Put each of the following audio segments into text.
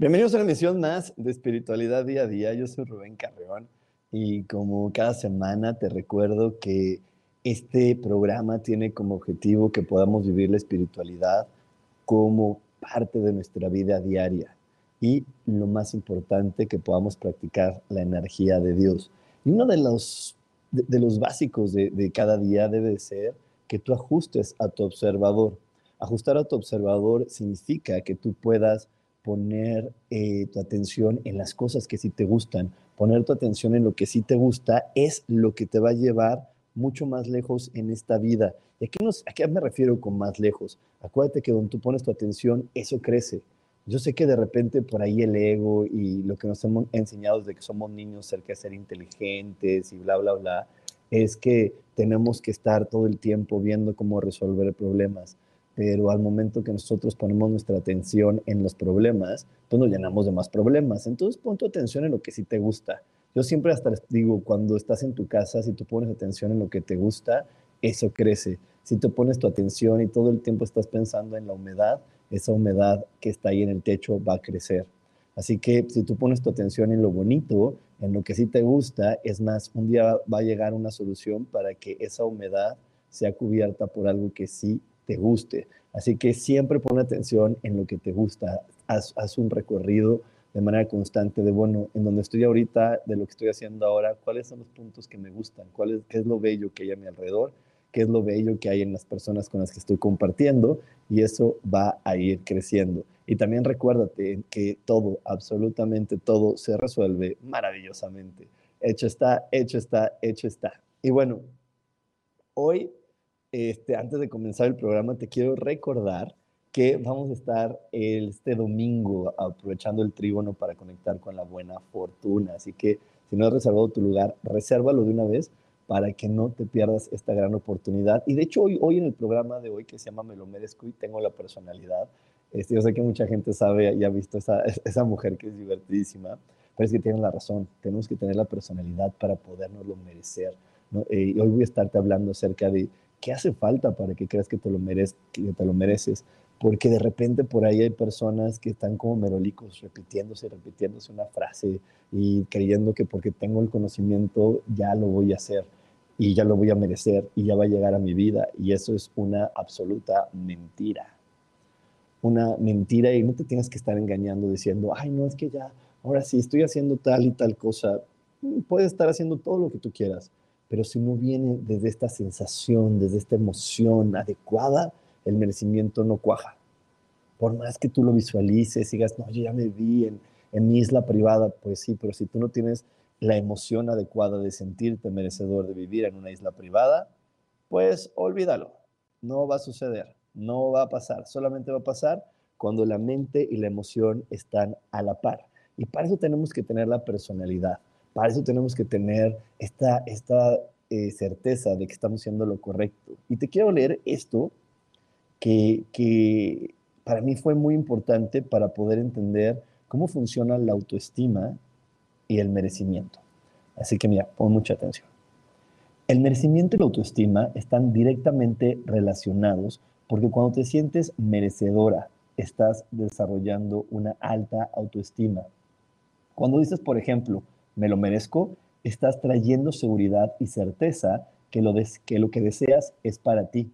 Bienvenidos a una emisión más de Espiritualidad Día a Día. Yo soy Rubén Carreón y como cada semana te recuerdo que este programa tiene como objetivo que podamos vivir la espiritualidad como parte de nuestra vida diaria y lo más importante que podamos practicar la energía de Dios. Y uno de los, de, los básicos de, de cada día debe ser que tú ajustes a tu observador. Ajustar a tu observador significa que tú puedas poner eh, tu atención en las cosas que sí te gustan, poner tu atención en lo que sí te gusta es lo que te va a llevar mucho más lejos en esta vida. ¿Y a qué, me refiero con más lejos? Acuérdate que donde tú pones tu atención, eso crece. Yo sé que de repente por ahí el ego y lo que nos hemos enseñado desde que somos niños cerca de ser inteligentes y bla, bla, bla, es que tenemos que estar todo el tiempo viendo cómo resolver problemas pero al momento que nosotros ponemos nuestra atención en los problemas, pues nos llenamos de más problemas. Entonces pon tu atención en lo que sí te gusta. Yo siempre hasta digo, cuando estás en tu casa, si tú pones atención en lo que te gusta, eso crece. Si tú pones tu atención y todo el tiempo estás pensando en la humedad, esa humedad que está ahí en el techo va a crecer. Así que si tú pones tu atención en lo bonito, en lo que sí te gusta, es más, un día va a llegar una solución para que esa humedad sea cubierta por algo que sí te guste. Así que siempre pon atención en lo que te gusta. Haz, un recorrido de manera constante de, bueno, en donde estoy ahorita, de lo que estoy haciendo ahora, cuáles son los puntos que me gustan, cuál es, qué es lo bello que hay a mi alrededor, qué es lo bello que hay en las personas con las que estoy compartiendo y eso va a ir creciendo. Y también recuérdate que todo, absolutamente todo, se resuelve maravillosamente. Hecho está, hecho está, hecho está. Y bueno, hoy este, antes de comenzar el programa, te quiero recordar que vamos a estar este domingo aprovechando el trígono para conectar con la buena fortuna. Así que si no has reservado tu lugar, resérvalo de una vez para que no te pierdas esta gran oportunidad. Y de hecho, hoy, hoy en el programa de hoy que se llama Me lo merezco y tengo la personalidad, este, yo sé que mucha gente sabe y ha visto esa, esa mujer que es divertidísima, pero es que tienen la razón, tenemos que tener la personalidad para podernos merecer. ¿no? Eh, y hoy voy a estarte hablando acerca de ¿qué hace falta para que creas que te lo, mereces, que te lo mereces? Porque de repente por ahí hay personas que están como merolicos, repitiéndose, repitiéndose una frase y creyendo que porque tengo el conocimiento ya lo voy a hacer y ya lo voy a merecer y ya va a llegar a mi vida. Y eso es una absoluta mentira. Una mentira y no te tienes que estar engañando diciendo, ay, no, es que ya, ahora sí, estoy haciendo tal y tal cosa. Puedes estar haciendo todo lo que tú quieras, pero si no viene desde esta sensación, desde esta emoción adecuada, el merecimiento no cuaja. Por más que tú lo visualices y digas, no, yo ya me vi en, en mi isla privada, pues sí, pero si tú no tienes la emoción adecuada de sentirte merecedor de vivir en una isla privada, pues olvídalo. No va a suceder, no va a pasar. Solamente va a pasar cuando la mente y la emoción están a la par. Y para eso tenemos que tener la personalidad. Para eso tenemos que tener esta, esta eh, certeza de que estamos haciendo lo correcto. Y te quiero leer esto que, que para mí fue muy importante para poder entender cómo funciona la autoestima y el merecimiento. Así que mira, pon mucha atención. El merecimiento y la autoestima están directamente relacionados porque cuando te sientes merecedora, estás desarrollando una alta autoestima. Cuando dices, por ejemplo, me lo merezco, estás trayendo seguridad y certeza que lo, que deseas es para ti.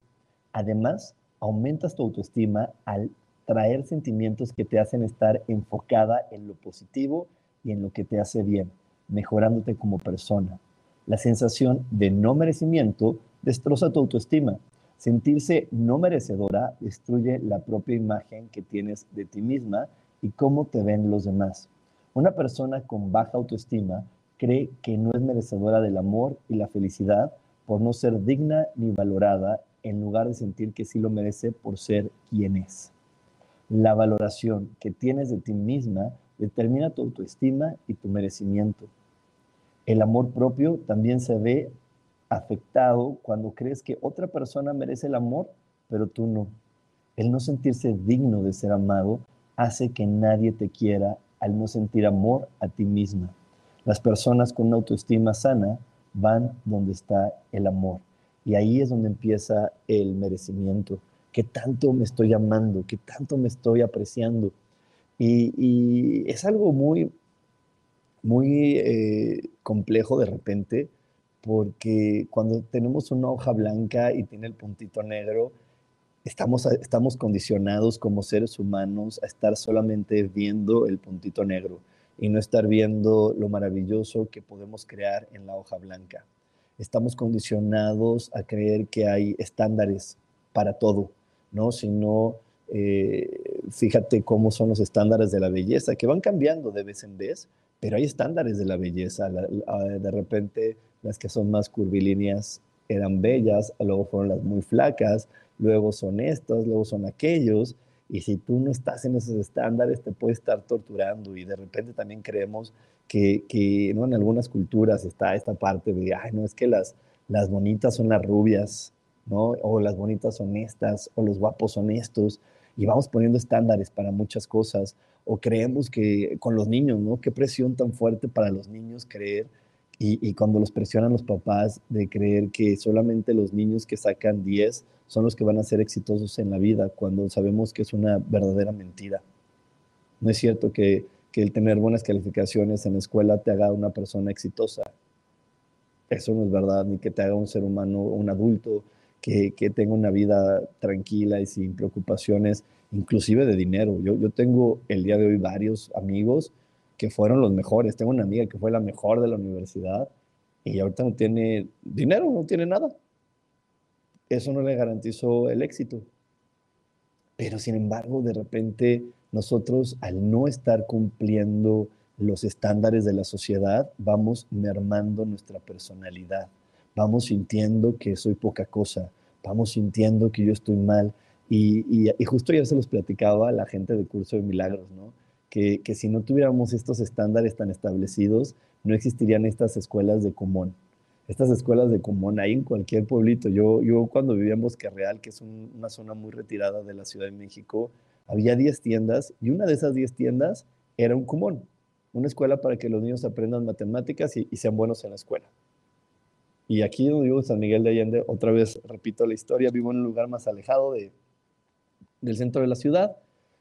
Además, aumentas tu autoestima al traer sentimientos que te hacen estar enfocada en lo positivo y en lo que te hace bien, mejorándote como persona. La sensación de no merecimiento destroza tu autoestima. Sentirse no merecedora destruye la propia imagen que tienes de ti misma y cómo te ven los demás. Una persona con baja autoestima cree que no es merecedora del amor y la felicidad por no ser digna ni valorada en lugar de sentir que sí lo merece por ser quien es. La valoración que tienes de ti misma determina tu autoestima y tu merecimiento. El amor propio también se ve afectado cuando crees que otra persona merece el amor, pero tú no. El no sentirse digno de ser amado hace que nadie te quiera al no sentir amor a ti misma. Las personas con una autoestima sana van donde está el amor. Y ahí es donde empieza el merecimiento. ¿Qué tanto me estoy amando? ¿Qué tanto me estoy apreciando? Y, es algo muy, muy eh, complejo de repente, porque cuando tenemos una hoja blanca y tiene el puntito negro, estamos, estamos condicionados como seres humanos a estar solamente viendo el puntito negro y no estar viendo lo maravilloso que podemos crear en la hoja blanca. Estamos condicionados a creer que hay estándares para todo, ¿no? Si no, eh, fíjate cómo son los estándares de la belleza, que van cambiando de vez en vez, pero hay estándares de la belleza. de repente las que son más curvilíneas eran bellas, luego fueron las muy flacas, luego son estas, luego son aquellos, y si tú no estás en esos estándares te puede estar torturando y de repente también creemos que, que ¿no? en algunas culturas está esta parte de, ay, no es que las, las bonitas son las rubias, ¿no? o las bonitas son estas, o los guapos son estos, y vamos poniendo estándares para muchas cosas, o creemos que con los niños, ¿no? Qué presión tan fuerte para los niños creer y, cuando los presionan los papás de creer que solamente los niños que sacan 10 son los que van a ser exitosos en la vida, cuando sabemos que es una verdadera mentira. No es cierto que, que el tener buenas calificaciones en la escuela te haga una persona exitosa. Eso no es verdad, ni que te haga un ser humano, un adulto que, que tenga una vida tranquila y sin preocupaciones, inclusive de dinero. Yo, yo tengo el día de hoy varios amigos que fueron los mejores. Tengo una amiga que fue la mejor de la universidad y ahorita no tiene dinero, no tiene nada. Eso no le garantizó el éxito. Pero sin embargo, de repente nosotros al no estar cumpliendo los estándares de la sociedad, vamos mermando nuestra personalidad. Vamos sintiendo que soy poca cosa, vamos sintiendo que yo estoy mal. Y, justo ya se los platicaba a la gente del curso de milagros, ¿no? que, si no tuviéramos estos estándares tan establecidos, no existirían estas escuelas de común. Estas escuelas de común hay en cualquier pueblito. Yo, yo cuando vivía en Bosque Real, que es una zona muy retirada de la Ciudad de México, había 10 tiendas y una de esas 10 tiendas era un común, una escuela para que los niños aprendan matemáticas y, sean buenos en la escuela. Y aquí donde vivo, San Miguel de Allende, otra vez repito la historia, vivo en un lugar más alejado de, del centro de la ciudad,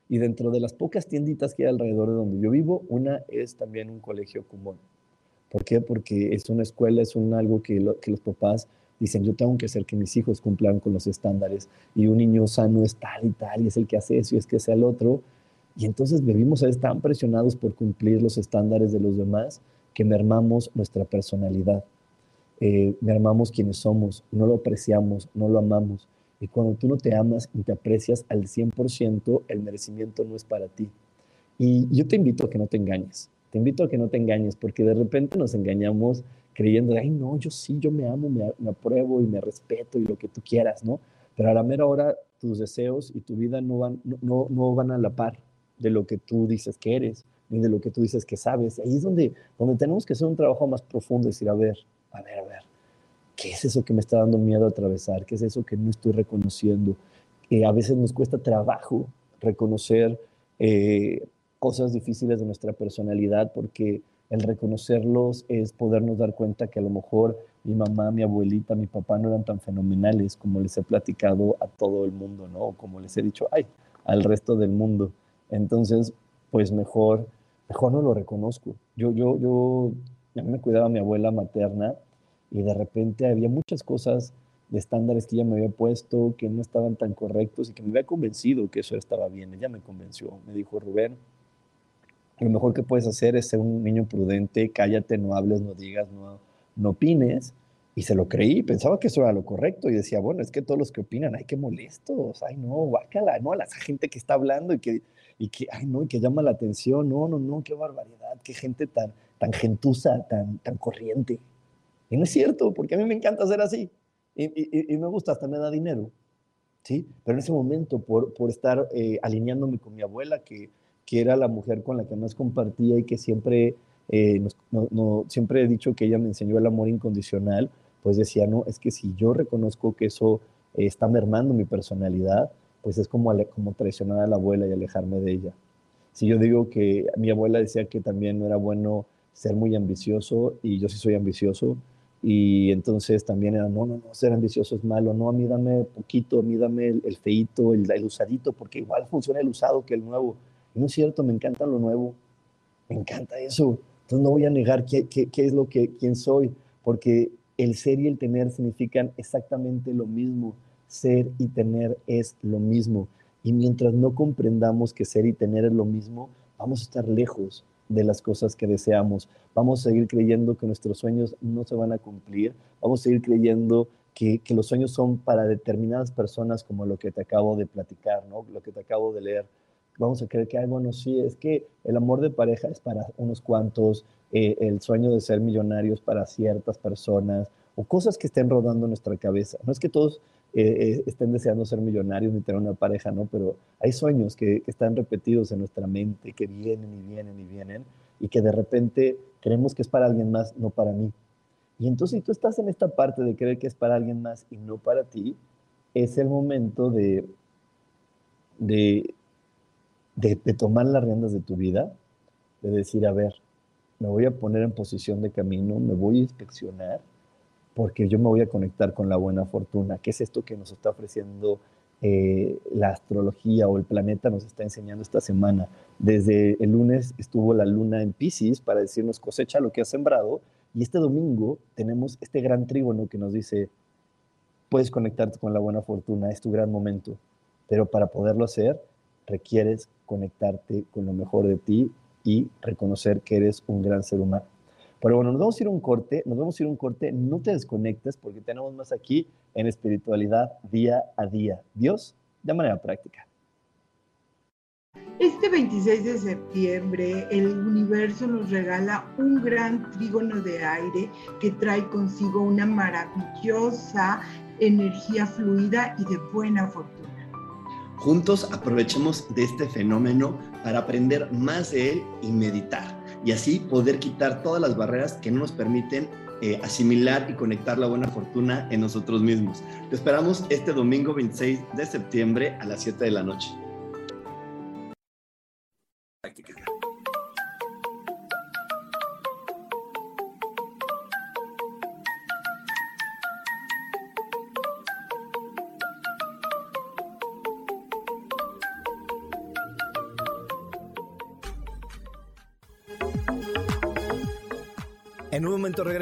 y dentro de las pocas tienditas que hay alrededor de donde yo vivo, una es también un colegio común. ¿Por qué? Porque es una escuela, es un algo que, los papás dicen, yo tengo que hacer que mis hijos cumplan con los estándares y un niño sano es tal y tal y es el que hace eso y es que sea el otro. Y entonces vivimos a tan presionados por cumplir los estándares de los demás que mermamos nuestra personalidad, eh, mermamos quienes somos, no lo apreciamos, no lo amamos. Y cuando tú no te amas y te aprecias al 100%, el merecimiento no es para ti. Y yo te invito a que no te engañes. Te invito a que no te engañes porque de repente nos engañamos creyendo, ay, no, yo sí, yo me amo, me, apruebo y me respeto y lo que tú quieras, ¿no? Pero a la mera hora tus deseos y tu vida no van, no, no van a la par de lo que tú dices que eres, ni de lo que tú dices que sabes. Ahí es donde, donde tenemos que hacer un trabajo más profundo decir, a ver, a ver, a ver, ¿Qué es eso que me está dando miedo atravesar? ¿Qué es eso que no estoy reconociendo? a veces nos cuesta trabajo reconocer eh, cosas difíciles de nuestra personalidad porque el reconocerlos es podernos dar cuenta que a lo mejor mi mamá, mi abuelita, mi papá no eran tan fenomenales como les he platicado a todo el mundo, ¿no? como les he dicho, ay, al resto del mundo. Entonces, pues mejor, mejor no lo reconozco. Yo, yo, yo, a mí me cuidaba mi abuela materna y de repente había muchas cosas de estándares que ella me había puesto que no estaban tan correctos y que me había convencido que eso estaba bien. Ella me convenció, me dijo, Rubén, lo mejor que puedes hacer es ser un niño prudente, cállate, no hables, no digas, no, no opines. Y se lo creí, pensaba que eso era lo correcto y decía, bueno, es que todos los que opinan, ay, qué molestos, ay, no, guácala, no, a la gente que está hablando y que, y que, ay, no, y que llama la atención, no, no, no, qué barbaridad, qué gente tan, tan gentuza, tan, tan corriente. Y no es cierto, porque a mí me encanta ser así. Y, y, me gusta, hasta me da dinero. ¿sí? Pero en ese momento, por, por estar eh, alineándome con mi abuela, que, que era la mujer con la que más compartía y que siempre, eh, no, siempre he dicho que ella me enseñó el amor incondicional, pues decía, no, es que si yo reconozco que eso eh, está mermando mi personalidad, pues es como, como traicionar a la abuela y alejarme de ella. Si yo digo que mi abuela decía que también no era bueno ser muy ambicioso y yo sí soy ambicioso, y entonces también era, no, no, no, ser ambicioso es malo, no, a mí dame poquito, a mí dame el, feito, el, el, usadito, porque igual funciona el usado que el nuevo. No es cierto, me encanta lo nuevo, me encanta eso. Entonces no voy a negar qué es lo que, quién soy, porque el ser y el tener significan exactamente lo mismo. Ser y tener es lo mismo. Y mientras no comprendamos que ser y tener es lo mismo, vamos a estar lejos de las cosas que deseamos. Vamos a seguir creyendo que nuestros sueños no se van a cumplir. Vamos a seguir creyendo que, que, los sueños son para determinadas personas, como lo que te acabo de platicar, ¿no? lo que te acabo de leer. Vamos a creer que, ay, bueno, sí, es que el amor de pareja es para unos cuantos, eh, el sueño de ser millonarios para ciertas personas o cosas que estén rodando en nuestra cabeza. No es que todos eh, eh, estén deseando ser millonarios ni tener una pareja, ¿no? Pero hay sueños que, están repetidos en nuestra mente, que vienen y vienen y vienen, y que de repente creemos que es para alguien más, no para mí. Y entonces si tú estás en esta parte de creer que es para alguien más y no para ti, es el momento de, de, de tomar las riendas de tu vida, de decir, a ver, me voy a poner en posición de camino, me voy a inspeccionar, porque yo me voy a conectar con la buena fortuna, que es esto que nos está ofreciendo eh, la astrología o el planeta nos está enseñando esta semana. Desde el lunes estuvo la luna en Pisces para decirnos cosecha lo que has sembrado y este domingo tenemos este gran trígono que nos dice puedes conectarte con la buena fortuna, es tu gran momento, pero para poderlo hacer requieres conectarte con lo mejor de ti y reconocer que eres un gran ser humano. Pero bueno, nos vamos a ir a un corte, nos vamos a ir a un corte, no te desconectes porque tenemos más aquí en espiritualidad día a día. Dios de manera práctica. Este 26 de septiembre el universo nos regala un gran trígono de aire que trae consigo una maravillosa energía fluida y de buena fortuna. Juntos aprovechemos de este fenómeno para aprender más de él y meditar, y así poder quitar todas las barreras que no nos permiten eh, asimilar y conectar la buena fortuna en nosotros mismos. Te esperamos este domingo 26 de septiembre a las 7 de la noche.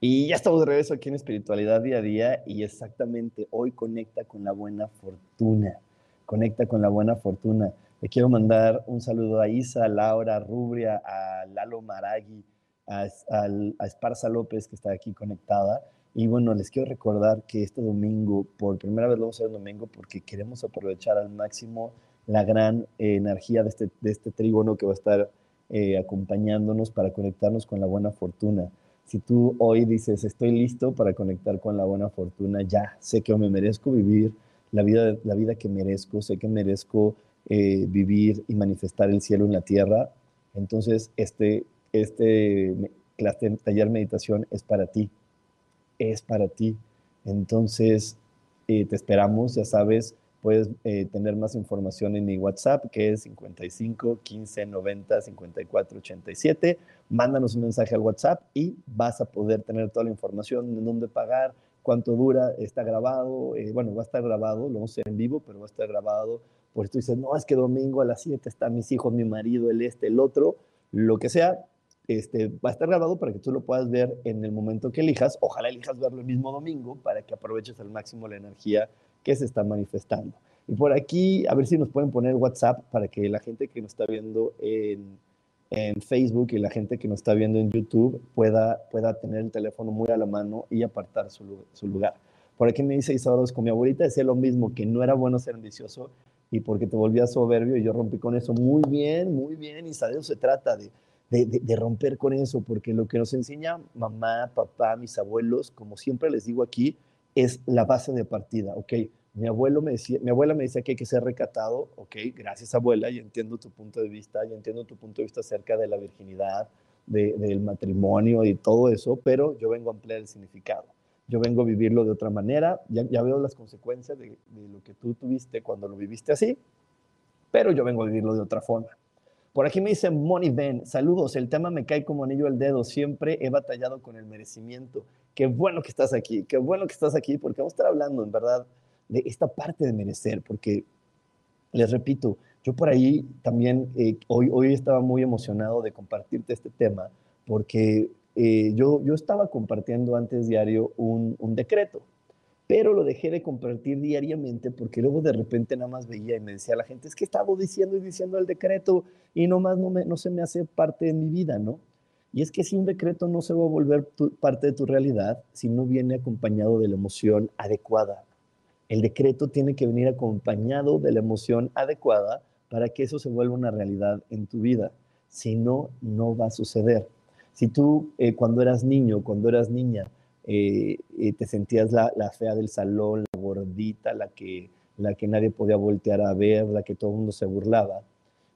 Y ya estamos de regreso aquí en Espiritualidad Día a Día y exactamente hoy conecta con la buena fortuna. Conecta con la buena fortuna. Le quiero mandar un saludo a Isa, a Laura, Rubria, a Lalo Maragui, a, Esparza López que está aquí conectada. Y bueno, les quiero recordar que este domingo, por primera vez lo vamos a hacer domingo porque queremos aprovechar al máximo la gran energía de este, de este trígono que va a estar eh, acompañándonos para conectarnos con la buena fortuna. Si tú hoy dices, estoy listo para conectar con la buena fortuna, ya sé que me merezco vivir la vida, la vida que merezco, sé que merezco eh, vivir y manifestar el cielo en la tierra, entonces este, este taller meditación es para ti, es para ti. Entonces, eh, te esperamos, ya sabes, puedes eh, tener más información en mi WhatsApp, que es 55 15 90 54 87. Mándanos un mensaje al WhatsApp y vas a poder tener toda la información de dónde pagar, cuánto dura, está grabado, bueno, va a estar grabado, lo vamos a hacer en vivo, pero va a estar grabado por eso dices, no, es que domingo a las 7 están mis hijos, mi marido, el este, el otro, lo que sea, este, va a estar grabado para que tú lo puedas ver en el momento que elijas. Ojalá elijas verlo el mismo domingo para que aproveches al máximo la energía que se está manifestando. Y por aquí, a ver si nos pueden poner WhatsApp para que la gente que nos está viendo en, en Facebook y la gente que nos está viendo en YouTube pueda, pueda tener el teléfono muy a la mano y apartar su, su lugar. Por aquí me dice Isabel, con mi abuelita decía lo mismo, que no era bueno ser ambicioso y porque te volvías soberbio y yo rompí con eso. Muy bien, muy bien, y de eso se trata, de, de, de, romper con eso, porque lo que nos enseña mamá, papá, mis abuelos, como siempre les digo aquí, es la base de partida, ¿ok? Mi, abuelo me decía, mi abuela me decía que hay que ser recatado, ok, gracias abuela, y entiendo tu punto de vista, y entiendo tu punto de vista acerca de la virginidad, de, del matrimonio y todo eso, pero yo vengo a ampliar el significado yo vengo a vivirlo de otra manera, ya veo las consecuencias de, lo que tú tuviste cuando lo viviste así, pero yo vengo a vivirlo de otra forma. Por aquí me dice Moni Ben, saludos, el tema me cae como anillo al dedo, siempre he batallado con el merecimiento. Qué bueno que estás aquí, qué bueno que estás aquí, porque vamos a estar hablando, en verdad, de esta parte de merecer, porque les repito, yo por ahí también eh, hoy, hoy estaba muy emocionado de compartirte este tema, porque eh, yo, yo estaba compartiendo antes diario un, un, decreto, pero lo dejé de compartir diariamente porque luego de repente nada más veía y me decía la gente, es que estaba diciendo y diciendo el decreto y nomás no, me, no se me hace parte de mi vida, ¿no? Y es que si un decreto no se va a volver parte de tu realidad si no viene acompañado de la emoción adecuada. El decreto tiene que venir acompañado de la emoción adecuada para que eso se vuelva una realidad en tu vida. Si no, no va a suceder. Si tú eh, cuando eras niño, cuando eras niña, eh, eh, te sentías la, fea del salón, la gordita, la que, la que nadie podía voltear a ver, la que todo el mundo se burlaba,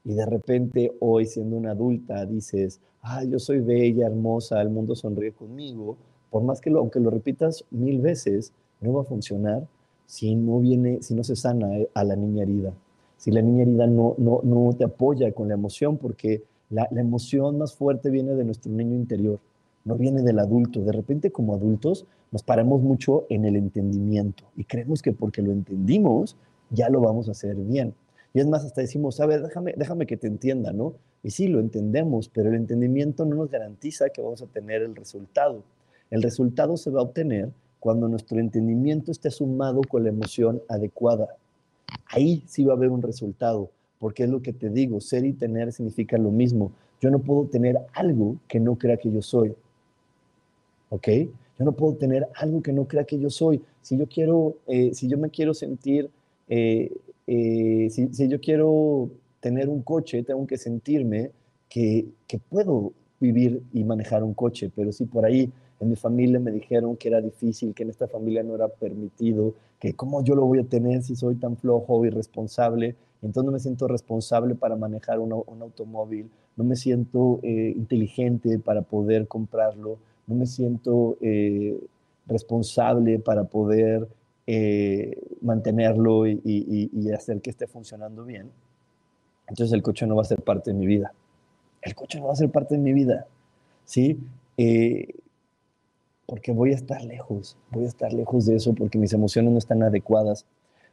y de repente hoy siendo una adulta dices, ah, yo soy bella, hermosa, el mundo sonríe conmigo, por más que lo, aunque lo repitas mil veces, no va a funcionar si no viene, si no se sana a la niña herida. Si la niña herida no, no, no te apoya con la emoción, porque la, emoción más fuerte viene de nuestro niño interior, no viene del adulto. De repente como adultos nos paramos mucho en el entendimiento y creemos que porque lo entendimos ya lo vamos a hacer bien. Y es más, hasta decimos, a ver, déjame, déjame que te entienda, ¿no? Y sí, lo entendemos, pero el entendimiento no nos garantiza que vamos a tener el resultado. El resultado se va a obtener cuando nuestro entendimiento esté sumado con la emoción adecuada. Ahí sí va a haber un resultado porque es lo que te digo, ser y tener significa lo mismo. Yo no puedo tener algo que no crea que yo soy. ¿Ok? Yo no puedo tener algo que no crea que yo soy. Si yo quiero, eh, si yo me quiero sentir, eh, eh, si, si, yo quiero tener un coche, tengo que sentirme que, que puedo vivir y manejar un coche, pero si por ahí en mi familia me dijeron que era difícil, que en esta familia no era permitido, que cómo yo lo voy a tener si soy tan flojo irresponsable, entonces no me siento responsable para manejar un, automóvil, no me siento eh, inteligente para poder comprarlo, no me siento eh, responsable para poder eh, mantenerlo y, y, hacer que esté funcionando bien. Entonces el coche no va a ser parte de mi vida. El coche no va a ser parte de mi vida. ¿Sí? porque voy a estar lejos, voy a estar lejos de eso porque mis emociones no están adecuadas.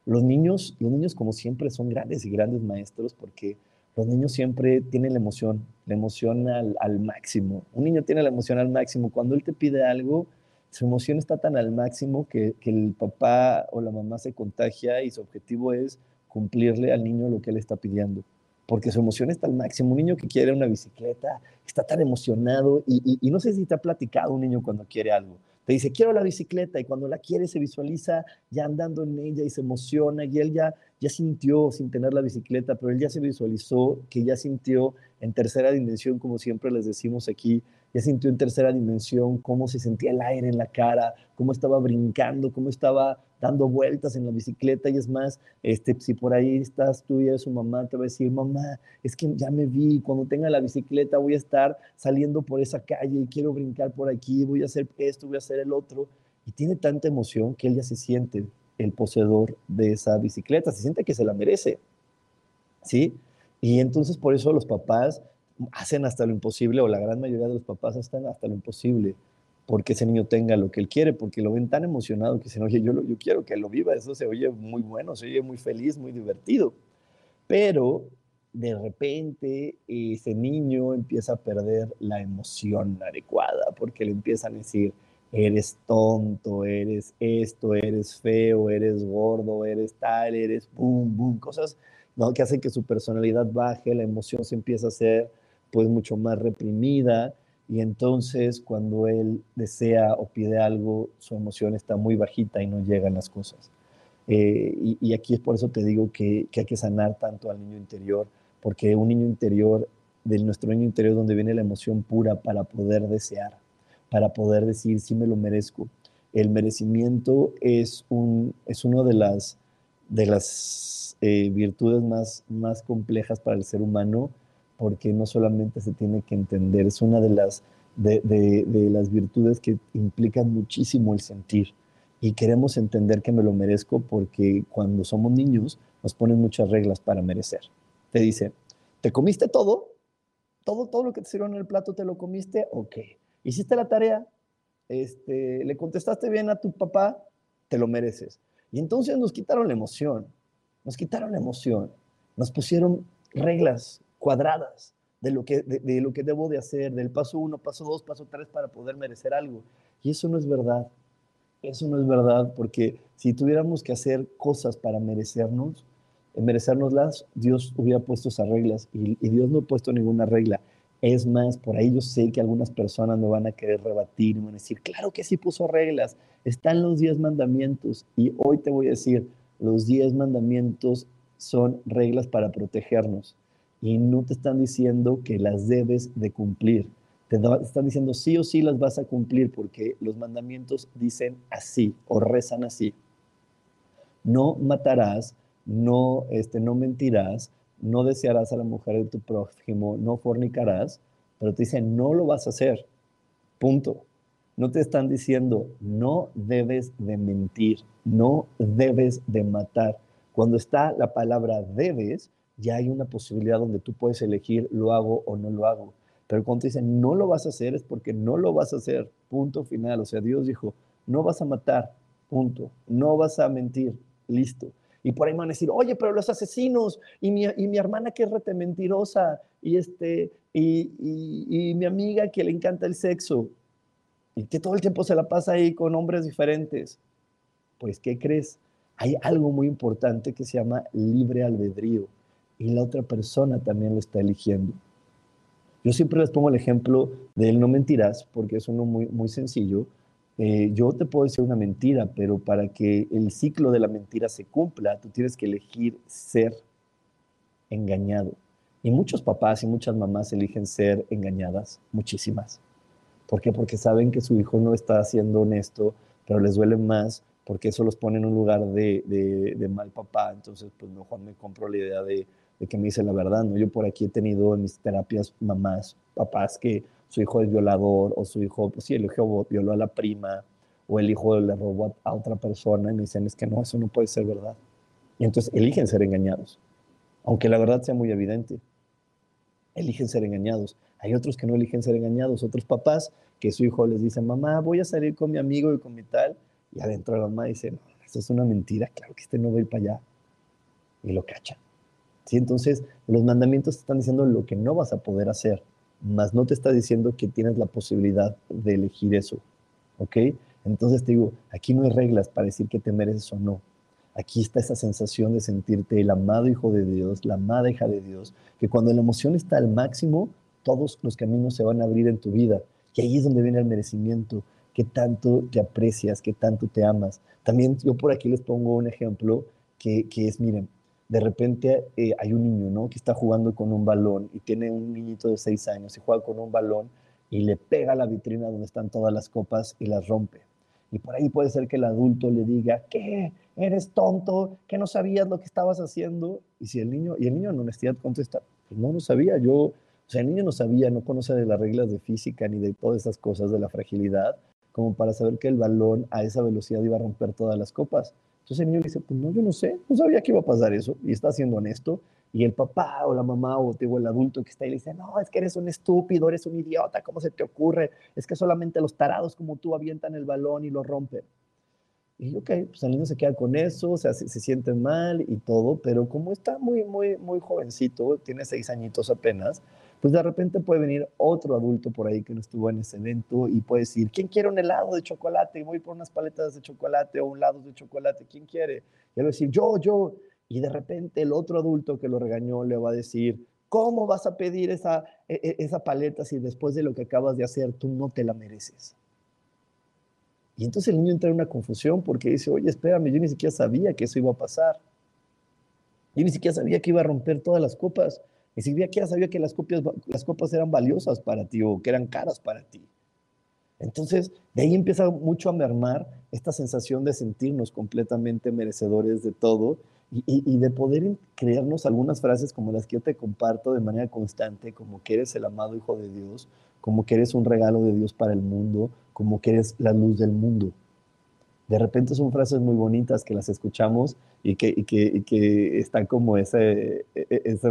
Los niños, los niños como siempre son grandes y grandes maestros porque los niños siempre tienen la emoción, la emoción al, máximo. Un niño tiene la emoción al máximo. Cuando él te pide algo, su emoción está tan al máximo que, que, el papá o la mamá se contagia y su objetivo es cumplirle al niño lo que él está pidiendo. Porque su emoción está al máximo. Un niño que quiere una bicicleta está tan emocionado y, y, no sé si te ha platicado un niño cuando quiere algo. Te dice, quiero la bicicleta y cuando la quiere se visualiza ya andando en ella y se emociona y él ya, ya sintió sin tener la bicicleta, pero él ya se visualizó que ya sintió en tercera dimensión, como siempre les decimos aquí, ya sintió en tercera dimensión cómo se sentía el aire en la cara, cómo estaba brincando, cómo estaba dando vueltas en la bicicleta y es más, este, si por ahí estás tú y su mamá, te va a decir, mamá, es que ya me vi, cuando tenga la bicicleta voy a estar saliendo por esa calle y quiero brincar por aquí, voy a hacer esto, voy a hacer el otro. Y tiene tanta emoción que él ya se siente el poseedor de esa bicicleta, se siente que se la merece. ¿Sí? Y entonces por eso los papás hacen hasta lo imposible, o la gran mayoría de los papás hacen hasta lo imposible, porque ese niño tenga lo que él quiere, porque lo ven tan emocionado que dicen, oye, yo, yo quiero que lo viva, eso se oye muy bueno, se oye muy feliz, muy divertido. Pero de repente ese niño empieza a perder la emoción adecuada, porque le empiezan a decir, eres tonto, eres esto, eres feo, eres gordo, eres tal, eres boom, boom, cosas ¿no? que hacen que su personalidad baje, la emoción se empieza a hacer pues mucho más reprimida y entonces cuando él desea o pide algo, su emoción está muy bajita y no llegan las cosas. Eh, y, y, aquí es por eso te digo que, que, hay que sanar tanto al niño interior, porque un niño interior, de nuestro niño interior donde viene la emoción pura para poder desear, para poder decir, sí me lo merezco. El merecimiento es, un, es una de las, de las eh, virtudes más, más complejas para el ser humano, porque no solamente se tiene que entender, es una de las, de, de, de las virtudes que implican muchísimo el sentir. Y queremos entender que me lo merezco porque cuando somos niños nos ponen muchas reglas para merecer. Te dice, ¿te comiste todo? ¿Todo, todo lo que te sirvieron en el plato te lo comiste? Ok. ¿Hiciste la tarea? Este, ¿Le contestaste bien a tu papá? Te lo mereces. Y entonces nos quitaron la emoción, nos quitaron la emoción, nos pusieron reglas, cuadradas de lo, que, de, lo que debo de hacer, del paso uno, paso dos, paso tres para poder merecer algo. Y eso no es verdad. Eso no es verdad, porque si tuviéramos que hacer cosas para merecernos, eh, merecérnoslas, Dios hubiera puesto esas reglas y, y, Dios no ha puesto ninguna regla. Es más, por ahí yo sé que algunas personas me van a querer rebatir y me van a decir, claro que sí puso reglas, están los diez mandamientos y hoy te voy a decir, los diez mandamientos son reglas para protegernos y no te están diciendo que las debes de cumplir. Te están diciendo sí o sí las vas a cumplir porque los mandamientos dicen así o rezan así. No matarás, no, este, no mentirás, no desearás a la mujer de tu prójimo, no fornicarás, pero te dicen no lo vas a hacer. Punto. No te están diciendo no debes de mentir, no debes de matar. Cuando está la palabra debes, ya hay una posibilidad donde tú puedes elegir lo hago o no lo hago. Pero cuando te dicen no lo vas a hacer es porque no lo vas a hacer, punto final. O sea, Dios dijo, no vas a matar, punto. No vas a mentir, listo. Y por ahí van a decir, oye, pero los asesinos y mi, y mi hermana que es rete mentirosa y, este, y, y, y mi amiga que le encanta el sexo y que todo el tiempo se la pasa ahí con hombres diferentes. Pues, ¿qué crees? Hay algo muy importante que se llama libre albedrío y la otra persona también lo está eligiendo. Yo siempre les pongo el ejemplo del no mentirás, porque es uno muy, muy sencillo. Eh, yo te puedo decir una mentira, pero para que el ciclo de la mentira se cumpla, tú tienes que elegir ser engañado. Y muchos papás y muchas mamás eligen ser engañadas, muchísimas. ¿Por qué? Porque saben que su hijo no está siendo honesto, pero les duele más porque eso los pone en un lugar de, de, mal papá. Entonces, pues mejor me compro la idea de, que me dice la verdad, ¿no? Yo por aquí he tenido en mis terapias mamás, papás que su hijo es violador o su hijo, pues sí, el hijo violó a la prima o el hijo le robó a otra persona y me dicen, es que no, eso no puede ser verdad. Y entonces eligen ser engañados, aunque la verdad sea muy evidente. Eligen ser engañados. Hay otros que no eligen ser engañados, otros papás que su hijo les dice, mamá, voy a salir con mi amigo y con mi tal, y adentro la mamá dice, no, eso es una mentira, claro que este no va a ir para allá. Y lo cachan. ¿sí? Entonces, los mandamientos te están diciendo lo que no vas a poder hacer, mas no te está diciendo que tienes la posibilidad de elegir eso, ¿ok? Entonces te digo, aquí no hay reglas para decir que te mereces o no. Aquí está esa sensación de sentirte el amado hijo de Dios, la amada hija de Dios, que cuando la emoción está al máximo, todos los caminos se van a abrir en tu vida. Y ahí es donde viene el merecimiento, que tanto te aprecias, que tanto te amas. También yo por aquí les pongo un ejemplo que, que es, miren, de repente eh, hay un niño, ¿no? Que está jugando con un balón y tiene un niñito de seis años y juega con un balón y le pega a la vitrina donde están todas las copas y las rompe. Y por ahí puede ser que el adulto le diga, ¿qué? ¿Eres tonto? ¿Que no sabías lo que estabas haciendo? Y si el niño, y el niño en honestidad contesta, pues no lo sabía, yo, o sea, el niño no sabía, no conoce de las reglas de física ni de todas esas cosas de la fragilidad, como para saber que el balón a esa velocidad iba a romper todas las copas. Entonces el niño dice, pues no, yo no sé, no sabía que iba a pasar eso, y está siendo honesto, y el papá o la mamá o digo, el adulto que está ahí le dice, no, es que eres un estúpido, eres un idiota, ¿cómo se te ocurre? Es que solamente los tarados como tú avientan el balón y lo rompen. Y ok, pues el niño se queda con eso, o sea, se, se, siente mal y todo, pero como está muy, muy, muy jovencito, tiene seis añitos apenas, pues de repente puede venir otro adulto por ahí que no estuvo en ese evento y puede decir, ¿quién quiere un helado de chocolate? Voy por unas paletas de chocolate o un helado de chocolate, ¿quién quiere? Y él va a decir, yo, yo. Y de repente el otro adulto que lo regañó le va a decir, ¿cómo vas a pedir esa, e, e, esa paleta si después de lo que acabas de hacer tú no te la mereces? Y entonces el niño entra en una confusión porque dice, oye, espérame, yo ni siquiera sabía que eso iba a pasar. Yo ni siquiera sabía que iba a romper todas las copas. Ni siquiera sabía que las, copias, las copas eran valiosas para ti o que eran caras para ti. Entonces, de ahí empieza mucho a mermar esta sensación de sentirnos completamente merecedores de todo y, y, de poder creernos algunas frases como las que yo te comparto de manera constante, como que eres el amado Hijo de Dios, como que eres un regalo de Dios para el mundo, como que eres la luz del mundo. De repente son frases muy bonitas que las escuchamos y que, que, que están como ese, e, e, ese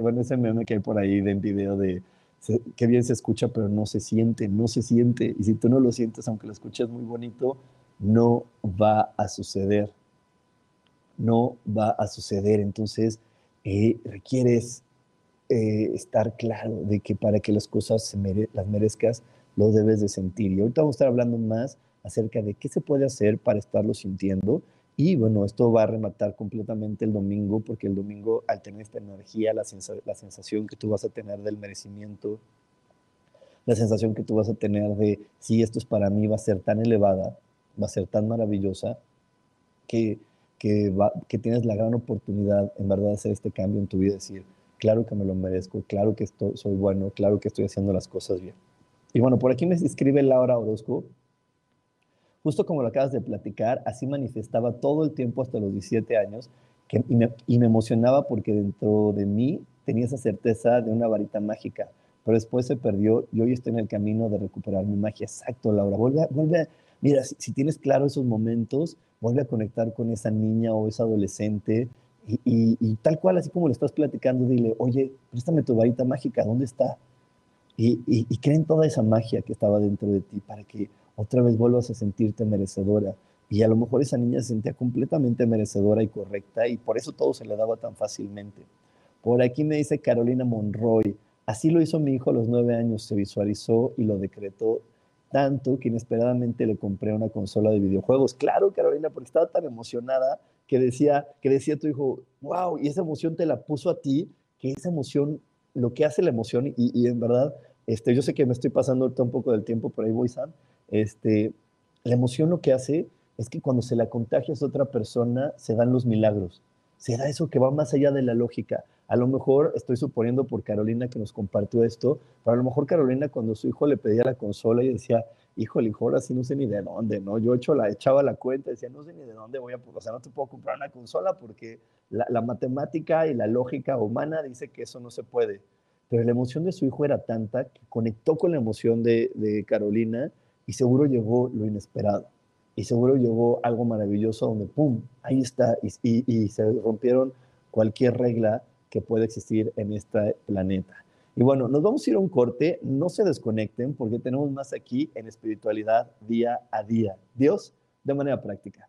bueno, ese meme que hay por ahí de video de qué bien se escucha, pero no se siente, no se siente. Y si tú no lo sientes, aunque lo escuches muy bonito, no va a suceder. No va a suceder. Entonces, eh, requieres eh, estar claro de que para que las cosas se mere las merezcas, lo debes de sentir. Y ahorita vamos a estar hablando más acerca de qué se puede hacer para estarlo sintiendo y bueno, esto va a rematar completamente el domingo, porque el domingo, al tener esta energía, la, sens la sensación que tú vas a tener del merecimiento, la sensación que tú vas a tener de, si esto es para mí, va a ser tan elevada, va a ser tan maravillosa, que, que, va, que tienes la gran oportunidad, en verdad, de hacer este cambio en tu vida, decir, claro que me lo merezco, claro que estoy, soy bueno, claro que estoy haciendo las cosas bien. Y bueno, por aquí me escribe Laura Orozco, Justo como lo acabas de platicar, así manifestaba todo el tiempo hasta los 17 años que, y, me, y me emocionaba porque dentro de mí tenía esa certeza de una varita mágica, pero después se perdió y hoy estoy en el camino de recuperar mi magia. Exacto, Laura. Vuelve, vuelve mira, si, tienes claro esos momentos, vuelve a conectar con esa niña o esa adolescente y, tal cual, así como le estás platicando, dile, oye, préstame tu varita mágica, ¿dónde está? Y, y, y creen toda esa magia que estaba dentro de ti para que otra vez vuelvas a sentirte merecedora. Y a lo mejor esa niña se sentía completamente merecedora y correcta y por eso todo se le daba tan fácilmente. Por aquí me dice Carolina Monroy, así lo hizo mi hijo a los nueve años, se visualizó y lo decretó tanto que inesperadamente le compré una consola de videojuegos. Claro, Carolina, porque estaba tan emocionada que decía, que decía tu hijo, wow, y esa emoción te la puso a ti, que esa emoción, lo que hace la emoción, y, y en verdad, este, yo sé que me estoy pasando un poco del tiempo, pero ahí voy, Sam, este, la emoción lo que hace es que cuando se la contagias a otra persona, se dan los milagros. Se da eso que va más allá de la lógica. A lo mejor estoy suponiendo por Carolina que nos compartió esto, pero a lo mejor Carolina cuando su hijo le pedía la consola y decía, híjole, hijo, ahora sí no sé ni de dónde, ¿no? Yo hecho la, echaba la cuenta y decía, no sé ni de dónde voy a, o sea, no te puedo comprar una consola porque la, matemática y la lógica humana dice que eso no se puede. Pero la emoción de su hijo era tanta que conectó con la emoción de Carolina y seguro llegó lo inesperado. Y seguro llegó algo maravilloso donde, ¡pum!, ahí está. Y, y, se rompieron cualquier regla que pueda existir en este planeta. Y bueno, nos vamos a ir a un corte. No se desconecten porque tenemos más aquí en espiritualidad día a día. Dios de manera práctica.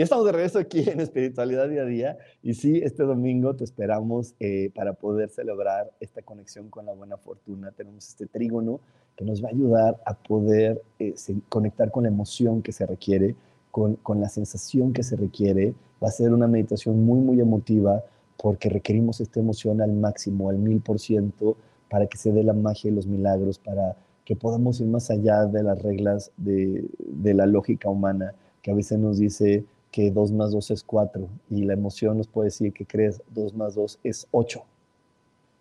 Ya estamos de regreso aquí en Espiritualidad Día a Día y sí, este domingo te esperamos eh, para poder celebrar esta conexión con la buena fortuna. Tenemos este trígono que nos va a ayudar a poder eh, conectar con la emoción que se requiere, con, con la sensación que se requiere. Va a ser una meditación muy, muy emotiva porque requerimos esta emoción al máximo, al mil por ciento, para que se dé la magia y los milagros, para que podamos ir más allá de las reglas de, de la lógica humana que a veces nos dice que 2 más 2 es 4 y la emoción nos puede decir que crees 2 más 2 es 8.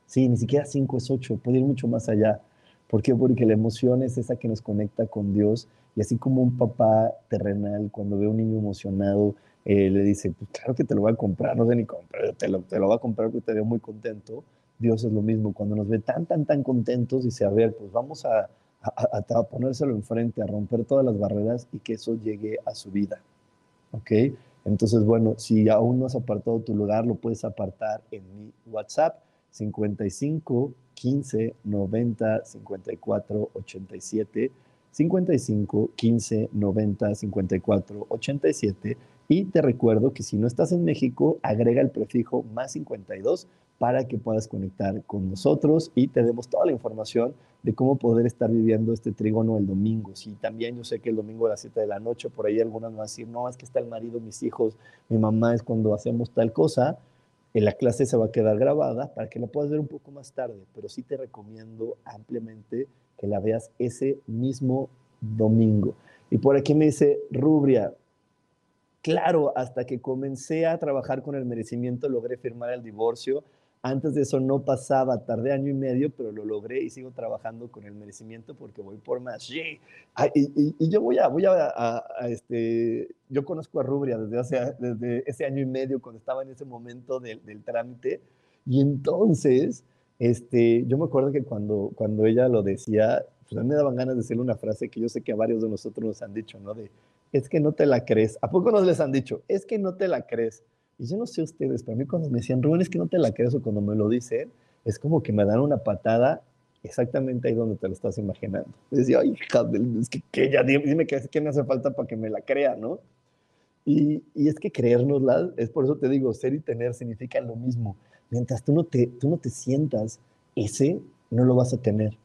Sí, ni siquiera 5 es 8, puede ir mucho más allá. ¿Por qué? Porque la emoción es esa que nos conecta con Dios y así como un papá terrenal cuando ve a un niño emocionado eh, le dice, pues claro que te lo voy a comprar, no sé ni comprar, te lo, te lo voy a comprar porque te veo muy contento. Dios es lo mismo, cuando nos ve tan, tan, tan contentos, dice, a ver, pues vamos a, a, a ponérselo enfrente, a romper todas las barreras y que eso llegue a su vida. ¿Ok? Entonces, bueno, si aún no has apartado tu lugar, lo puedes apartar en mi WhatsApp 55 15 90 54 87 55 15 90 54 87 y te recuerdo que si no estás en México, agrega el prefijo más 52 para que puedas conectar con nosotros y te demos toda la información de cómo poder estar viviendo este trígono el domingo. Sí, también yo sé que el domingo a las 7 de la noche, por ahí algunas van a decir, no, es que está el marido, mis hijos, mi mamá es cuando hacemos tal cosa, en la clase se va a quedar grabada para que la puedas ver un poco más tarde, pero sí te recomiendo ampliamente que la veas ese mismo domingo. Y por aquí me dice Rubria, claro, hasta que comencé a trabajar con el merecimiento logré firmar el divorcio antes de eso no pasaba, tardé año y medio, pero lo logré y sigo trabajando con el merecimiento porque voy por más. y, yo voy a, voy a, este, yo conozco a Rubria desde, hace, desde ese año y medio cuando estaba en ese momento del, del trámite y entonces, este, yo me acuerdo que cuando, cuando ella lo decía, pues a mí me daban ganas de decirle una frase que yo sé que a varios de nosotros nos han dicho, ¿no? De, es que no te la crees. ¿A poco nos les han dicho? Es que no te la crees. Y yo no sé ustedes, pero a mí cuando me decían, Rubén, es que no te la crees o cuando me lo dicen, es como que me dan una patada exactamente ahí donde te lo estás imaginando. Y decía, ay, hija, es que, que ya dime qué, qué me hace falta para que me la crea, ¿no? Y, y, es que creérnosla, es por eso te digo, ser y tener significa lo mismo. Mientras tú no te, tú no te sientas ese, no lo vas a tener.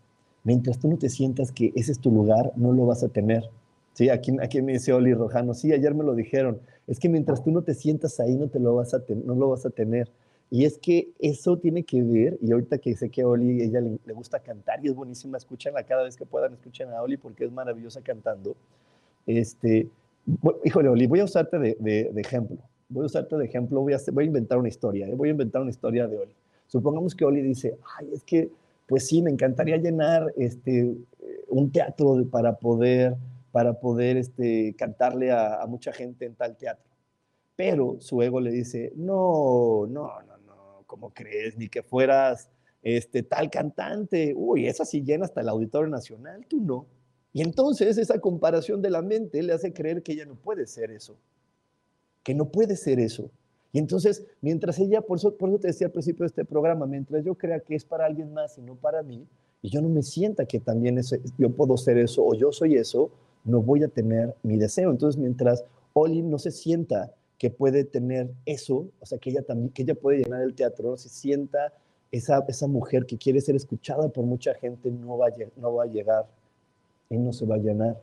Mientras tú no te sientas que ese es tu lugar, no lo vas a tener. Sí, aquí, aquí me dice Oli Rojano, sí, ayer me lo dijeron, es que mientras tú no te sientas ahí no, te lo vas a no lo vas a tener. Y es que eso tiene que ver, y ahorita que sé que a Oli ella le, gusta cantar y es buenísima, escúchenla cada vez que puedan, escuchen a Oli porque es maravillosa cantando. Este, híjole, Oli, voy a usarte de, de, ejemplo. Voy a usarte de ejemplo, voy a, voy a inventar una historia, ¿eh? voy a inventar una historia de Oli. Supongamos que Oli dice, ay, es que, pues sí, me encantaría llenar este, un teatro para poder, para poder este, cantarle a, mucha gente en tal teatro. Pero su ego le dice, no, no, no, ¿cómo crees? Ni que fueras este, tal cantante. Uy, esa sí llena hasta el Auditorio Nacional, tú no. Y entonces esa comparación de la mente le hace creer que ella no puede ser eso, que no puede ser eso. Y entonces, mientras ella, por eso, por eso te decía al principio de este programa, mientras yo crea que es para alguien más y no para mí, y yo no me sienta que también yo puedo ser eso o yo soy eso, no voy a tener mi deseo. Entonces, mientras Oli no se sienta que puede tener eso, o sea, que ella también, que ella puede llenar el teatro, se sienta esa, esa mujer que quiere ser escuchada por mucha gente, no va, a, no va a llegar y no se va a llenar.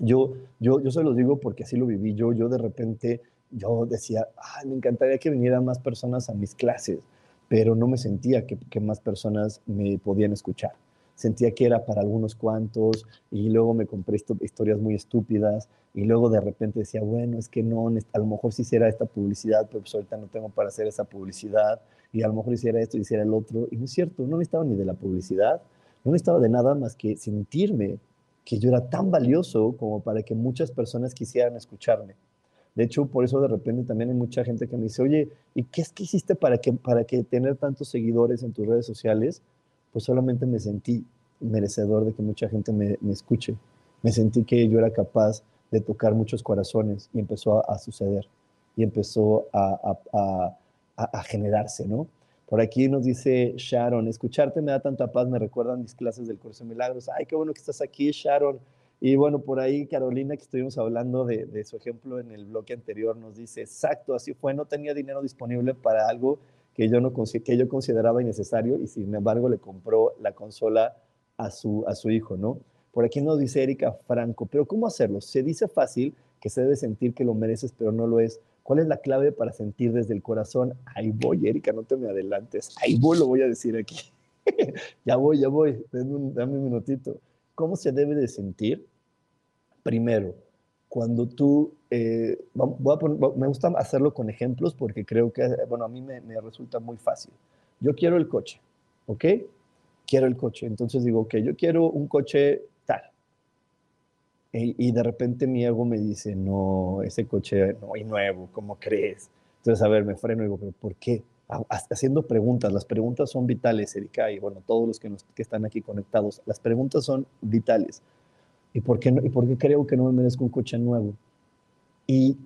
Yo, yo, yo se lo digo porque así lo viví yo, yo de repente, yo decía, Ay, me encantaría que vinieran más personas a mis clases, pero no me sentía que, que más personas me podían escuchar sentía que era para algunos cuantos y luego me compré historias muy estúpidas y luego de repente decía, bueno, es que no, a lo mejor si hiciera esta publicidad, pero pues ahorita no tengo para hacer esa publicidad y a lo mejor hiciera esto y hiciera el otro. Y no es cierto, no necesitaba ni de la publicidad, no necesitaba de nada más que sentirme que yo era tan valioso como para que muchas personas quisieran escucharme. De hecho, por eso de repente también hay mucha gente que me dice, oye, ¿y qué es que hiciste para que, para que tener tantos seguidores en tus redes sociales? Pues solamente me sentí merecedor de que mucha gente me, me escuche. Me sentí que yo era capaz de tocar muchos corazones y empezó a, suceder y empezó a, a, a, generarse, ¿no? Por aquí nos dice Sharon, escucharte me da tanta paz, me recuerdan mis clases del curso de milagros. Ay, qué bueno que estás aquí, Sharon. Y bueno, por ahí Carolina, que estuvimos hablando de, de su ejemplo en el bloque anterior, nos dice, exacto, así fue, no tenía dinero disponible para algo que yo, no, que yo consideraba innecesario y sin embargo le compró la consola a su, a su hijo, ¿no? Por aquí nos dice Erika Franco, pero ¿cómo hacerlo? Se dice fácil que se debe sentir que lo mereces, pero no lo es. ¿Cuál es la clave para sentir desde el corazón? Ahí voy, Erika, no te me adelantes. Ahí voy, lo voy a decir aquí. ya voy, ya voy, dame un, dame un minutito. ¿Cómo se debe de sentir? Primero, cuando tú, eh, me gusta hacerlo con ejemplos porque creo que, bueno, a mí me, me resulta muy fácil. Yo quiero el coche, ¿ok? Quiero el coche. Entonces digo, ok, yo quiero un coche y, de repente mi ego me dice, no, ese coche no hay nuevo, ¿cómo crees? Entonces, a ver, me freno y digo, pero ¿por qué? Haciendo preguntas, las preguntas son vitales, Erika, y bueno, todos los que, que están aquí conectados, las preguntas son vitales. ¿Y por, qué ¿Y por qué creo que no me merezco un coche nuevo? Y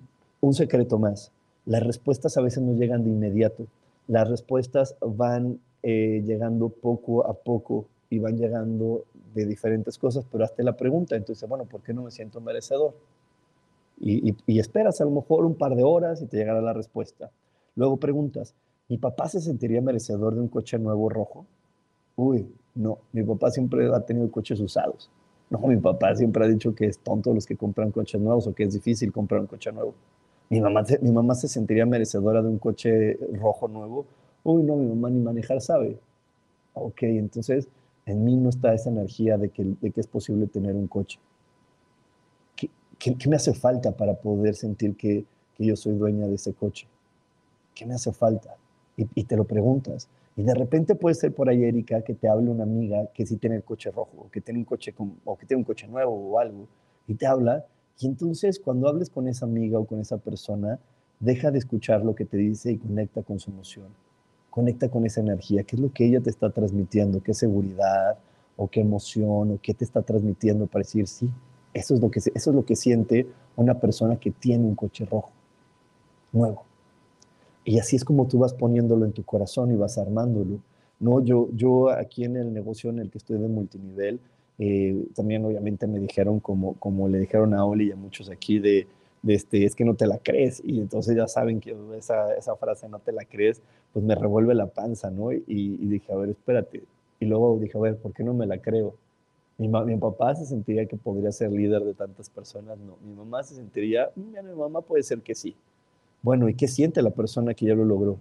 un secreto más, las respuestas a veces no llegan de inmediato, las respuestas van eh, llegando poco a poco y van llegando de diferentes cosas, pero hazte la pregunta, entonces, bueno, ¿por qué no me siento merecedor? Y, y, esperas a lo mejor un par de horas y te llegará la respuesta. Luego preguntas, ¿mi papá se sentiría merecedor de un coche nuevo rojo? Uy, no, mi papá siempre ha tenido coches usados. No, mi papá siempre ha dicho que es tonto los que compran coches nuevos o que es difícil comprar un coche nuevo. Mi mamá, mi mamá se sentiría merecedora de un coche rojo nuevo. Uy, no, mi mamá ni manejar sabe. Ok, entonces en mí no está esa energía de que, de que es posible tener un coche. ¿Qué, qué, me hace falta para poder sentir que, que, yo soy dueña de ese coche? ¿Qué me hace falta? Y, y, te lo preguntas. Y de repente puede ser por ahí, Erika, que te hable una amiga que sí tiene el coche rojo, o que tiene un coche, o que tiene un coche nuevo o algo, y te habla. Y entonces cuando hables con esa amiga o con esa persona, deja de escuchar lo que te dice y conecta con su emoción conecta con esa energía, qué es lo que ella te está transmitiendo, qué seguridad o qué emoción o qué te está transmitiendo para decir, sí, eso es lo que, eso es lo que siente una persona que tiene un coche rojo, nuevo. Y así es como tú vas poniéndolo en tu corazón y vas armándolo. No, yo, yo aquí en el negocio en el que estoy de multinivel, eh, también obviamente me dijeron, como, como le dijeron a Oli y a muchos aquí, de, este, es que no te la crees. Y entonces ya saben que esa, esa frase, no te la crees, pues me revuelve la panza, ¿no? Y, dije, a ver, espérate. Y luego dije, a ver, ¿por qué no me la creo? Mi, mi, papá se sentiría que podría ser líder de tantas personas, no. Mi mamá se sentiría, mm, mi mamá puede ser que sí. Bueno, ¿y qué siente la persona que ya lo logró?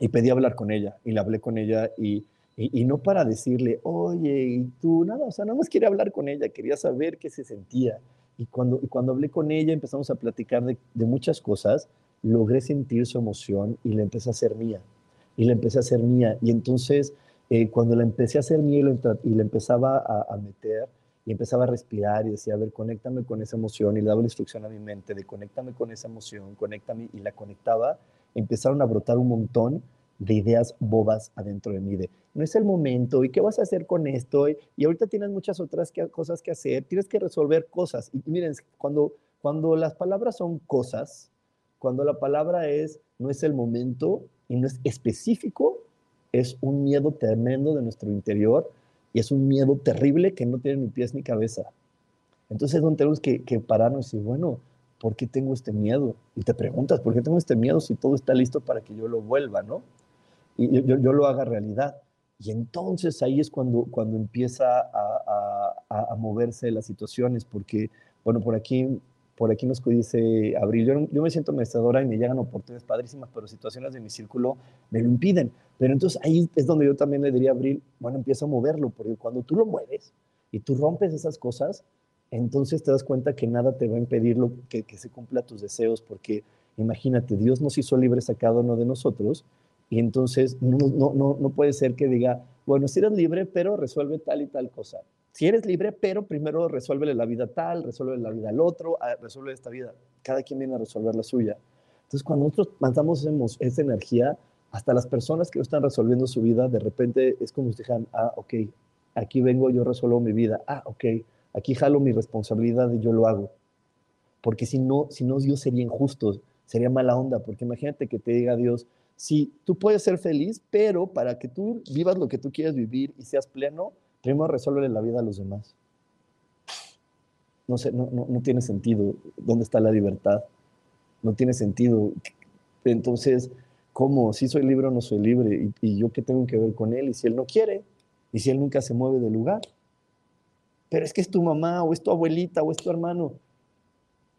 y pedí hablar con ella y le hablé con ella y, y, no para decirle, oye, y tú, nada, o sea, nada más quería hablar con ella, quería saber qué se sentía. Y cuando, y cuando hablé con ella empezamos a platicar de, de muchas cosas, logré sentir su emoción y la empecé a hacer mía. Y la empecé a hacer mía. Y entonces, eh, cuando la empecé a hacer mía y, la empezaba a, a, meter, y empezaba a respirar y decía, a ver, conéctame con esa emoción, y le daba la instrucción a mi mente de conéctame con esa emoción, conéctame, y la conectaba, empezaron a brotar un montón de ideas bobas adentro de mí, de no es el momento, ¿y qué vas a hacer con esto? Y, ahorita tienes muchas otras cosas que hacer, tienes que resolver cosas. Y, miren, cuando, cuando las palabras son cosas, cuando la palabra es no es el momento y no es específico, es un miedo tremendo de nuestro interior y es un miedo terrible que no tiene ni pies ni cabeza. Entonces es donde tenemos que, que pararnos y decir, bueno, ¿por qué tengo este miedo? Y te preguntas, ¿por qué tengo este miedo si todo está listo para que yo lo vuelva, no? Y yo, lo haga realidad. Y entonces ahí es cuando, cuando empieza a, a, a, moverse las situaciones, porque, bueno, por aquí, por aquí nos dice Abril, yo, yo me siento merecedora y me llegan oportunidades padrísimas, pero situaciones de mi círculo me lo impiden. Pero entonces ahí es donde yo también le diría a Abril, bueno, empieza a moverlo, porque cuando tú lo mueves y tú rompes esas cosas, entonces te das cuenta que nada te va a impedir lo, que, que se cumpla tus deseos, porque imagínate, Dios nos hizo libres a cada uno de nosotros, y entonces no, no, no, no puede ser que diga, bueno, si eres libre, pero resuelve tal y tal cosa. Si eres libre, pero primero resuelve la vida tal, resuelve la vida al otro, ah, resuelve esta vida. Cada quien viene a resolver la suya. Entonces, cuando nosotros mandamos esa energía, hasta las personas que están resolviendo su vida, de repente es como si dijeran, ah, ok, aquí vengo, yo resuelvo mi vida. Ah, ok, Aquí jalo mi responsabilidad y yo lo hago. Porque si no, si no, Dios sería injusto, sería mala onda. Porque imagínate que te diga Dios, sí, tú puedes ser feliz, pero para que tú vivas lo que tú quieres vivir y seas pleno, primero resuelve la vida a los demás. No, sé, no, no, tiene sentido. ¿Dónde está la libertad? No tiene sentido. Entonces, ¿cómo? Si soy libre o no soy libre. ¿Y, ¿Y yo qué tengo que ver con él? ¿Y si él no quiere? ¿Y si él nunca se mueve del lugar? pero es que es tu mamá o es tu abuelita o es tu hermano.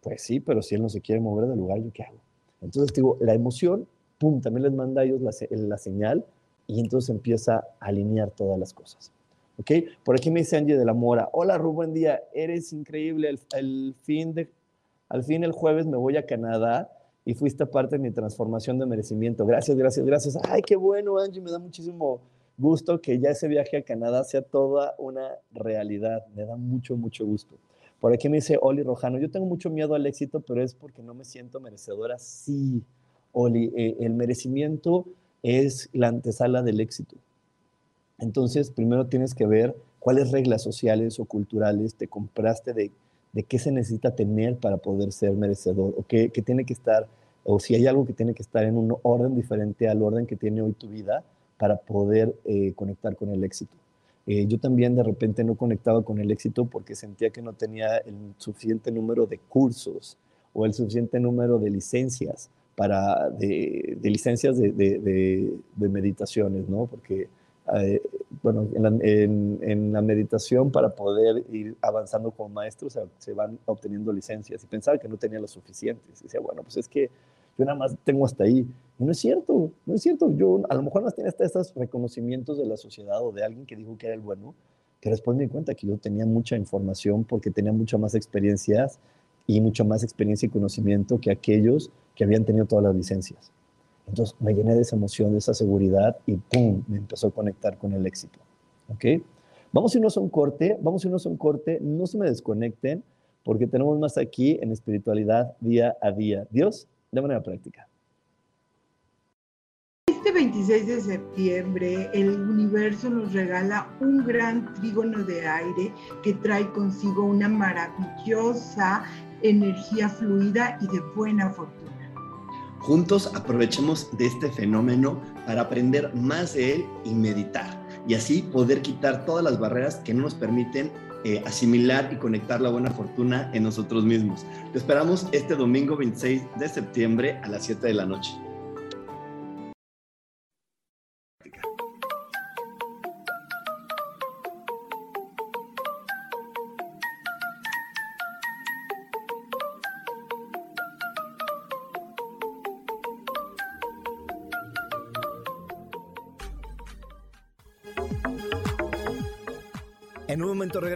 Pues sí, pero si él no se quiere mover del lugar, ¿yo qué hago? Entonces digo, la emoción, pum, también les manda a ellos la, señal y entonces empieza a alinear todas las cosas. ¿Ok? Por aquí me dice Angie de la Mora, hola Ru, buen día, eres increíble, el, fin de, al fin el jueves me voy a Canadá y fuiste parte de mi transformación de merecimiento. Gracias, gracias, gracias. Ay, qué bueno, Angie, me da muchísimo gusto que ya ese viaje a Canadá sea toda una realidad. Me da mucho, mucho gusto. Por aquí me dice Oli Rojano, yo tengo mucho miedo al éxito, pero es porque no me siento merecedora. Sí, Oli, eh, el merecimiento es la antesala del éxito. Entonces, primero tienes que ver cuáles reglas sociales o culturales te compraste de, de qué se necesita tener para poder ser merecedor, o qué, qué tiene que estar, o si hay algo que tiene que estar en un orden diferente al orden que tiene hoy tu vida, para poder eh, conectar con el éxito. Eh, yo también de repente no conectaba con el éxito porque sentía que no tenía el suficiente número de cursos o el suficiente número de licencias para de, licencias de, de, meditaciones, ¿no? Porque eh, bueno, en la, meditación para poder ir avanzando como maestro se van obteniendo licencias y pensaba que no tenía lo suficientes. Y decía, bueno, pues es que yo nada más tengo hasta ahí. Y no es cierto, no es cierto. Yo a lo mejor más tenía hasta estos reconocimientos de la sociedad o de alguien que dijo que era el bueno, que después me di cuenta que yo tenía mucha información porque tenía muchas más experiencias y mucha más experiencia y conocimiento que aquellos que habían tenido todas las licencias. Entonces me llené de esa emoción, de esa seguridad y ¡pum! me empezó a conectar con el éxito. ¿Ok? Vamos a irnos a un corte, vamos a irnos a un corte, no se me desconecten porque tenemos más aquí en espiritualidad día a día. Dios de manera práctica. Este 26 de septiembre el universo nos regala un gran trígono de aire que trae consigo una maravillosa energía fluida y de buena fortuna. Juntos aprovechemos de este fenómeno para aprender más de él y meditar y así poder quitar todas las barreras que no nos permiten eh, asimilar y conectar la buena fortuna en nosotros mismos. Te esperamos este domingo 26 de septiembre a las 7 de la noche.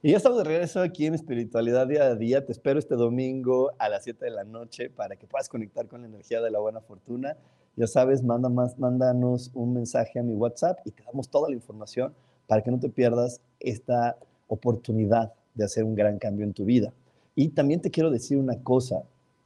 Y ya estamos de regreso aquí en Espiritualidad Día a Día. Te espero este domingo a las 7 de la noche para que puedas conectar con la energía de la buena fortuna. Ya sabes, manda más, mándanos un mensaje a mi WhatsApp y te damos toda la información para que no te pierdas esta oportunidad de hacer un gran cambio en tu vida. Y también te quiero decir una cosa,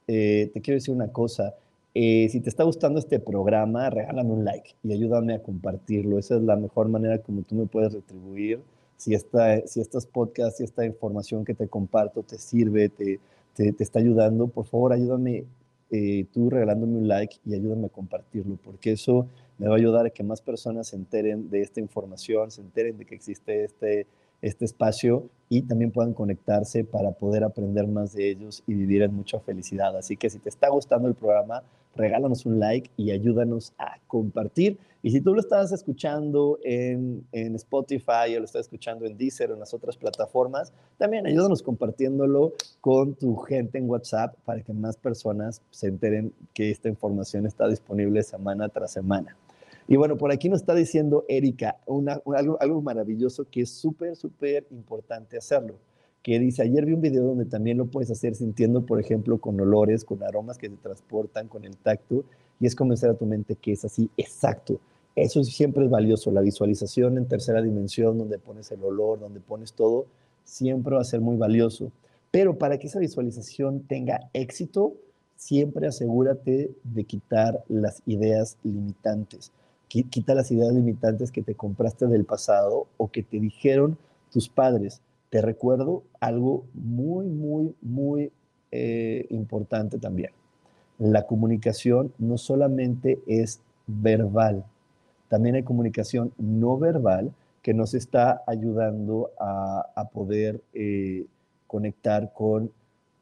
eh, te quiero decir una cosa. Eh, si te está gustando este programa, regálame un like y ayúdame a compartirlo. Esa es la mejor manera como tú me puedes retribuir si, esta, si estos podcasts, si esta información que te comparto te sirve, te, te, está ayudando, por favor ayúdame eh, tú regalándome un like y ayúdame a compartirlo, porque eso me va a ayudar a que más personas se enteren de esta información, se enteren de que existe este, este espacio y también puedan conectarse para poder aprender más de ellos y vivir en mucha felicidad. Así que si te está gustando el programa, regálanos un like y ayúdanos a compartir. Y si tú lo estás escuchando en, en, Spotify o lo estás escuchando en Deezer o en las otras plataformas, también ayúdanos compartiéndolo con tu gente en WhatsApp para que más personas se enteren que esta información está disponible semana tras semana. Y bueno, por aquí nos está diciendo Erika algo, algo maravilloso que es súper, súper importante hacerlo que dice, ayer vi un video donde también lo puedes hacer sintiendo, por ejemplo, con olores, con aromas que se transportan, con el tacto, y es convencer a tu mente que es así, exacto. Eso siempre es valioso, la visualización en tercera dimensión, donde pones el olor, donde pones todo, siempre va a ser muy valioso. Pero para que esa visualización tenga éxito, siempre asegúrate de quitar las ideas limitantes. Quita las ideas limitantes que te compraste del pasado o que te dijeron tus padres te recuerdo algo muy, muy, muy eh, importante también. La comunicación no solamente es verbal, también hay comunicación no verbal que nos está ayudando a, poder eh, conectar con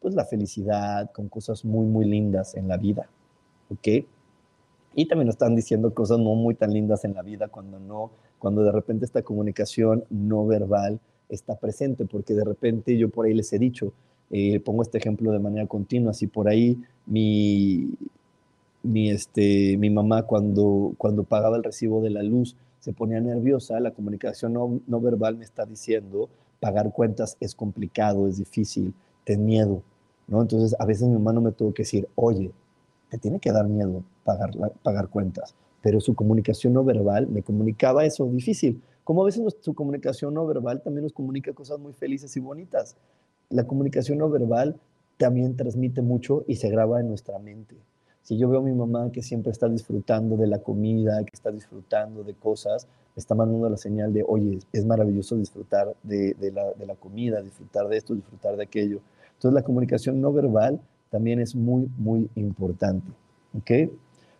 pues, la felicidad, con cosas muy, muy lindas en la vida. ¿Ok? Y también nos están diciendo cosas no muy tan lindas en la vida cuando no, cuando de repente esta comunicación no verbal está presente, porque de repente yo por ahí les he dicho, eh, pongo este ejemplo de manera continua, si por ahí mi, mi, este, mi mamá cuando, cuando pagaba el recibo de la luz se ponía nerviosa, la comunicación no, no verbal me está diciendo, pagar cuentas es complicado, es difícil, ten miedo, ¿no? Entonces a veces mi mamá no me tuvo que decir, oye, te tiene que dar miedo pagar, pagar cuentas, pero su comunicación no verbal me comunicaba eso difícil. Como a veces su comunicación no verbal también nos comunica cosas muy felices y bonitas. La comunicación no verbal también transmite mucho y se graba en nuestra mente. Si yo veo a mi mamá que siempre está disfrutando de la comida, que está disfrutando de cosas, me está mandando la señal de, oye, es maravilloso disfrutar de, la, de comida, disfrutar de esto, disfrutar de aquello. Entonces la comunicación no verbal también es muy, muy importante. ¿Ok?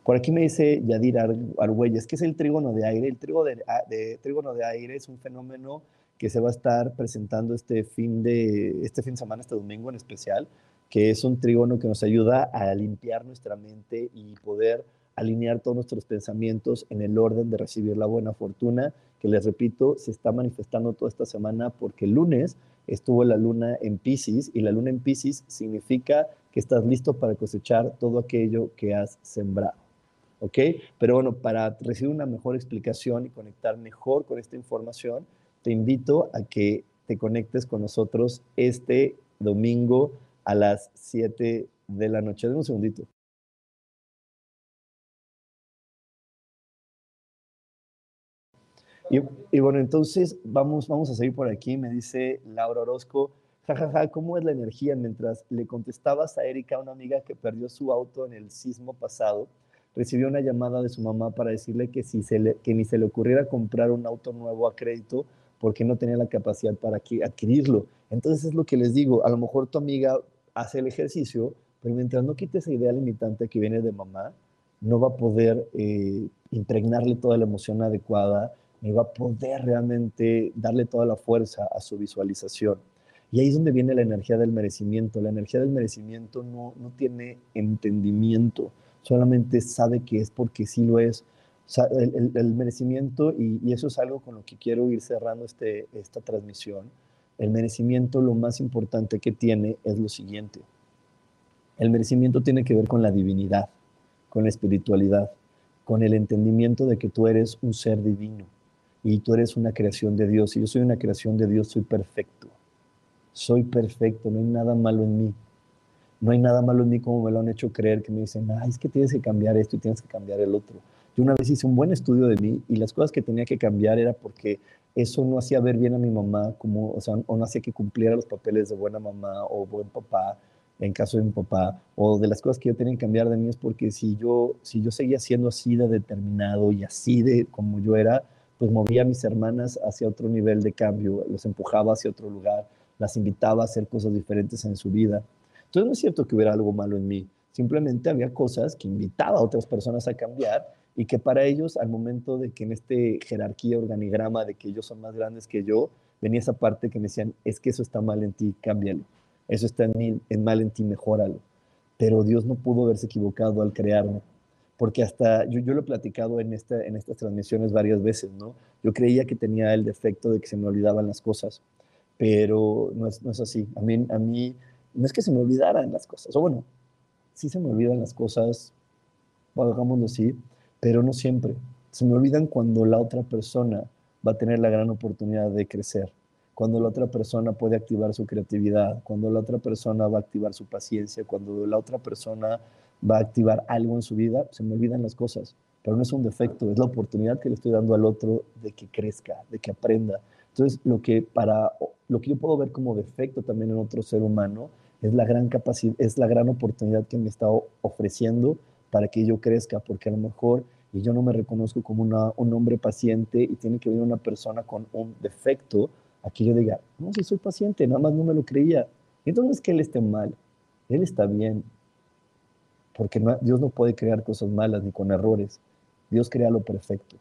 Por aquí me dice Yadir Argüelles, que es el trígono de aire. El ah, de, trígono de aire es un fenómeno que se va a estar presentando este fin, de, este fin de semana, este domingo en especial, que es un trígono que nos ayuda a limpiar nuestra mente y poder alinear todos nuestros pensamientos en el orden de recibir la buena fortuna, que les repito, se está manifestando toda esta semana porque el lunes estuvo la luna en Pisces y la luna en Pisces significa que estás listo para cosechar todo aquello que has sembrado. ¿Ok? Pero bueno, para recibir una mejor explicación y conectar mejor con esta información, te invito a que te conectes con nosotros este domingo a las 7 de la noche. Dame un segundito. Y, bueno, entonces vamos, vamos a seguir por aquí. Me dice Laura Orozco, jajaja, ja, ja, ¿cómo es la energía? Mientras le contestabas a Erika, una amiga que perdió su auto en el sismo pasado, recibió una llamada de su mamá para decirle que, si se le, que ni se le ocurriera comprar un auto nuevo a crédito porque no tenía la capacidad para adquirirlo. Entonces es lo que les digo, a lo mejor tu amiga hace el ejercicio, pero mientras no quite esa idea limitante que viene de mamá, no va a poder eh, impregnarle toda la emoción adecuada, me va a poder realmente darle toda la fuerza a su visualización. Y ahí es donde viene la energía del merecimiento. La energía del merecimiento no, no tiene entendimiento, solamente sabe que es porque sí lo es. el, merecimiento, y, y, eso es algo con lo que quiero ir cerrando este, esta transmisión, el merecimiento lo más importante que tiene es lo siguiente. El merecimiento tiene que ver con la divinidad, con la espiritualidad, con el entendimiento de que tú eres un ser divino y tú eres una creación de Dios. Y yo soy una creación de Dios, soy perfecto. Soy perfecto, no hay nada malo en mí. No hay nada malo en mí como me lo han hecho creer, que me dicen, ay, es que tienes que cambiar esto y tienes que cambiar el otro. Yo una vez hice un buen estudio de mí y las cosas que tenía que cambiar era porque eso no hacía ver bien a mi mamá, como, o, sea, o no hacía que cumpliera los papeles de buena mamá o buen papá, en caso de mi papá, o de las cosas que yo tenía que cambiar de mí es porque si yo, si yo seguía siendo así de determinado y así de como yo era, pues movía a mis hermanas hacia otro nivel de cambio, los empujaba hacia otro lugar, las invitaba a hacer cosas diferentes en su vida. Entonces no es cierto que hubiera algo malo en mí, simplemente había cosas que invitaba a otras personas a cambiar y que para ellos al momento de que en este jerarquía, organigrama de que ellos son más grandes que yo, venía esa parte que me decían, es que eso está mal en ti, cámbialo, eso está en, en mal en ti, mejóralo. Pero Dios no pudo haberse equivocado al crearme porque hasta yo, yo lo he platicado en, esta, en estas transmisiones varias veces, ¿no? Yo creía que tenía el defecto de que se me olvidaban las cosas, pero no es, no es así. A mí, a mí no es que se me olvidaran las cosas, o bueno, sí se me olvidan las cosas, hagámoslo así, pero no siempre. Se me olvidan cuando la otra persona va a tener la gran oportunidad de crecer, cuando la otra persona puede activar su creatividad, cuando la otra persona va a activar su paciencia, cuando la otra persona va a activar algo en su vida, se me olvidan las cosas, pero no es un defecto, es la oportunidad que le estoy dando al otro de que crezca, de que aprenda. Entonces, lo que, para, lo que yo puedo ver como defecto también en otro ser humano es la gran capacidad, es la gran oportunidad que me está ofreciendo para que yo crezca, porque a lo mejor y yo no me reconozco como un hombre paciente y tiene que venir una persona con un defecto a que yo diga, no, si soy paciente, nada más no me lo creía. Entonces no es que él esté mal, él está bien, porque Dios no puede crear cosas malas ni con errores. Dios crea lo perfecto.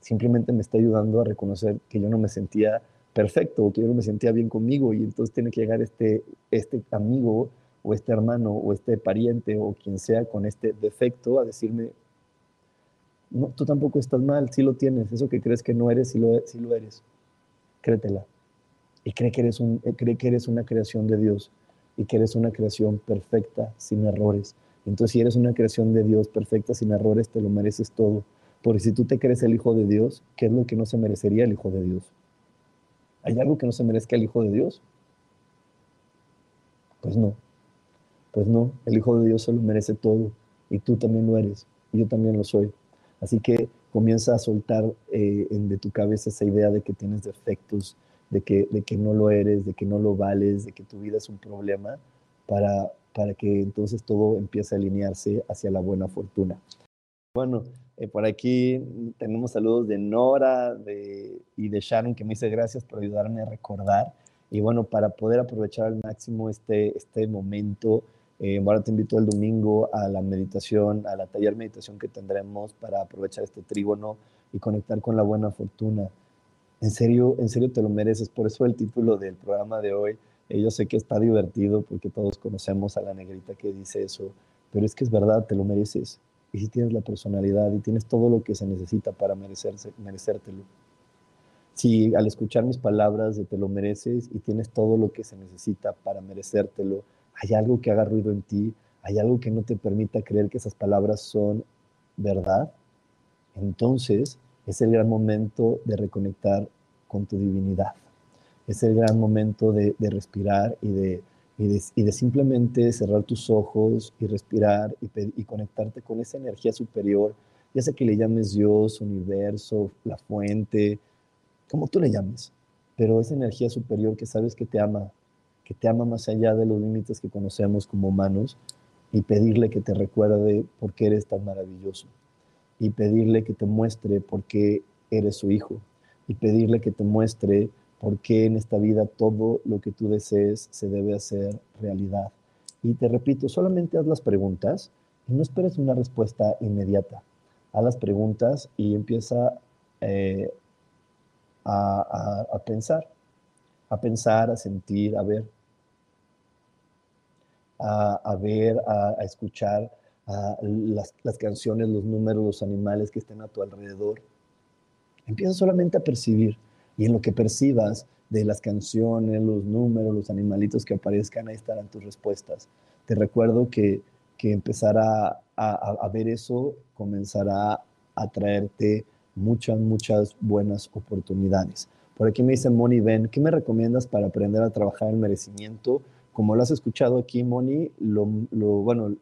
Simplemente me está ayudando a reconocer que yo no me sentía perfecto que yo no me sentía bien conmigo y entonces tiene que llegar este, este amigo o este hermano o este pariente o quien sea con este defecto a decirme, no, tú tampoco estás mal, sí lo tienes, eso que crees que no eres, sí lo, sí lo eres, créetela. Y cree que, eres un, cree que eres una creación de Dios y que eres una creación perfecta, sin errores. Entonces, si eres una creación de Dios perfecta, sin errores, te lo mereces todo. Porque si tú te crees el Hijo de Dios, ¿qué es lo que no se merecería el Hijo de Dios? ¿Hay algo que no se merezca el Hijo de Dios? Pues no. Pues no, el Hijo de Dios se lo merece todo. Y tú también lo eres. Y yo también lo soy. Así que comienza a soltar eh, de tu cabeza esa idea de que tienes defectos, de que, de que no lo eres, de que no lo vales, de que tu vida es un problema, para, para que entonces todo empiece a alinearse hacia la buena fortuna. Bueno, eh, por aquí tenemos saludos de Nora y de Sharon que me dice gracias por ayudarme a recordar. Y bueno, para poder aprovechar al máximo este, este momento, eh, ahora te invito el domingo a la meditación, a la taller meditación que tendremos para aprovechar este trígono y conectar con la buena fortuna. En serio, en serio te lo mereces. Por eso el título del programa de hoy yo sé que está divertido porque todos conocemos a la negrita que dice eso, pero es que es verdad, te lo mereces. Y si tienes la personalidad y tienes todo lo que se necesita para merecerse, merecértelo. si al escuchar mis palabras de te lo mereces y tienes todo lo que se necesita para merecértelo, hay algo que haga ruido en ti, hay algo que no te permita creer que esas palabras son verdad, entonces es el gran momento de reconectar con tu divinidad. Es el gran momento de, respirar y de, y de, simplemente cerrar tus ojos y respirar y, y conectarte con esa energía superior, ya sea que le llames Dios, universo, la fuente, como tú le llames, pero esa energía superior que sabes que te ama, que te ama más allá de los límites que conocemos como humanos, y pedirle que te recuerde por qué eres tan maravilloso, y pedirle que te muestre por qué eres su hijo, y pedirle que te muestre por qué en esta vida todo lo que tú desees se debe hacer realidad. Y te repito, solamente haz las preguntas y no esperes una respuesta inmediata. Haz las preguntas y empieza eh, a, pensar, a pensar, a sentir, a ver, a, ver, a, escuchar las, las, canciones, los números, los animales que estén a tu alrededor. Empieza solamente a percibir y en lo que percibas de las canciones, los números, los animalitos que aparezcan, ahí estarán tus respuestas. Te recuerdo que, que empezar a, a ver eso comenzará a traerte muchas, muchas buenas oportunidades. Por aquí me dice Moni Ben, ¿qué me recomiendas para aprender a trabajar el merecimiento? Como lo has escuchado aquí, Moni, lo, bueno,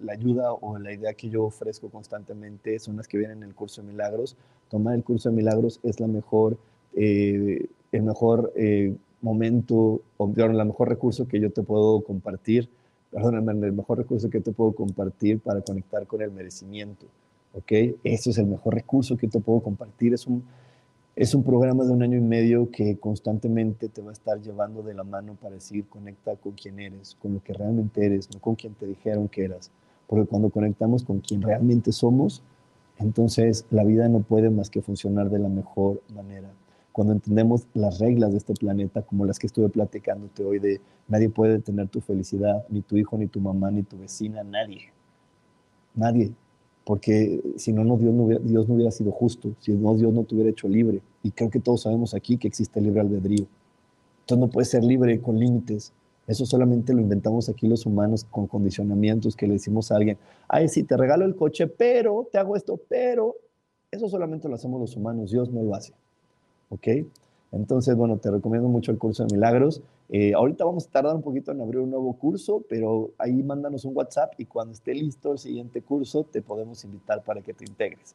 la ayuda o la idea que yo ofrezco constantemente son las que vienen en el curso de milagros. Tomar el curso de milagros es la mejor, eh, el mejor eh, momento, o el mejor recurso que yo te puedo compartir, perdóname, el mejor recurso que te puedo compartir para conectar con el merecimiento. ¿ok? Eso es el mejor recurso que te puedo compartir. Es un, es un programa de un año y medio que constantemente te va a estar llevando de la mano para decir, conecta con quién eres, con lo que realmente eres, no con quien te dijeron que eras. Porque cuando conectamos con quien realmente somos, entonces la vida no puede más que funcionar de la mejor manera. Cuando entendemos las reglas de este planeta, como las que estuve platicándote hoy, de nadie puede tener tu felicidad, ni tu hijo, ni tu mamá, ni tu vecina, nadie. Nadie porque si no, no Dios, no hubiera, Dios no hubiera sido justo, si no, Dios no te hubiera hecho libre. Y creo que todos sabemos aquí que existe libre albedrío. Entonces no puedes ser libre con límites. Eso solamente lo inventamos aquí los humanos con condicionamientos que le decimos a alguien, ay, sí, te regalo el coche, pero te hago esto, pero eso solamente lo hacemos los humanos, Dios no lo hace. ¿Ok? Entonces, bueno, te recomiendo mucho el curso de milagros. Eh, ahorita vamos a tardar un poquito en abrir un nuevo curso, pero ahí mándanos un WhatsApp y cuando esté listo el siguiente curso te podemos invitar para que te integres.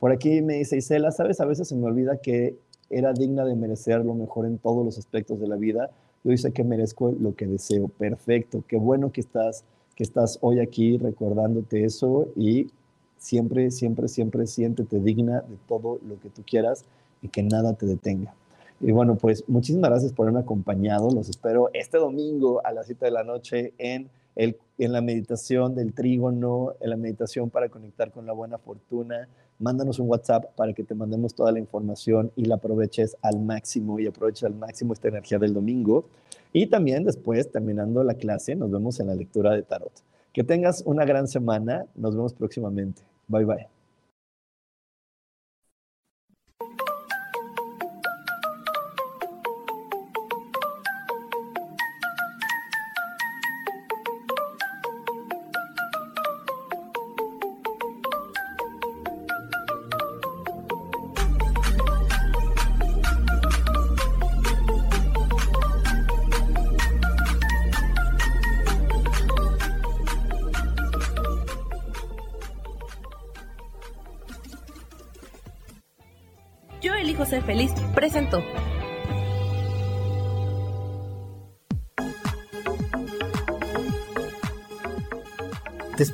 Por aquí me dice Isela, ¿sabes? A veces se me olvida que era digna de merecer lo mejor en todos los aspectos de la vida. Yo sé que merezco lo que deseo. Perfecto. Qué bueno que estás, que estás hoy aquí recordándote eso y siempre, siempre, siempre siéntete digna de todo lo que tú quieras y que nada te detenga. Y bueno, pues muchísimas gracias por haberme acompañado. Los espero este domingo a las 7 de la noche en, el, en la meditación del trígono, en la meditación para conectar con la buena fortuna. Mándanos un WhatsApp para que te mandemos toda la información y la aproveches al máximo y aproveches al máximo esta energía del domingo. Y también después, terminando la clase, nos vemos en la lectura de tarot. Que tengas una gran semana. Nos vemos próximamente. Bye bye.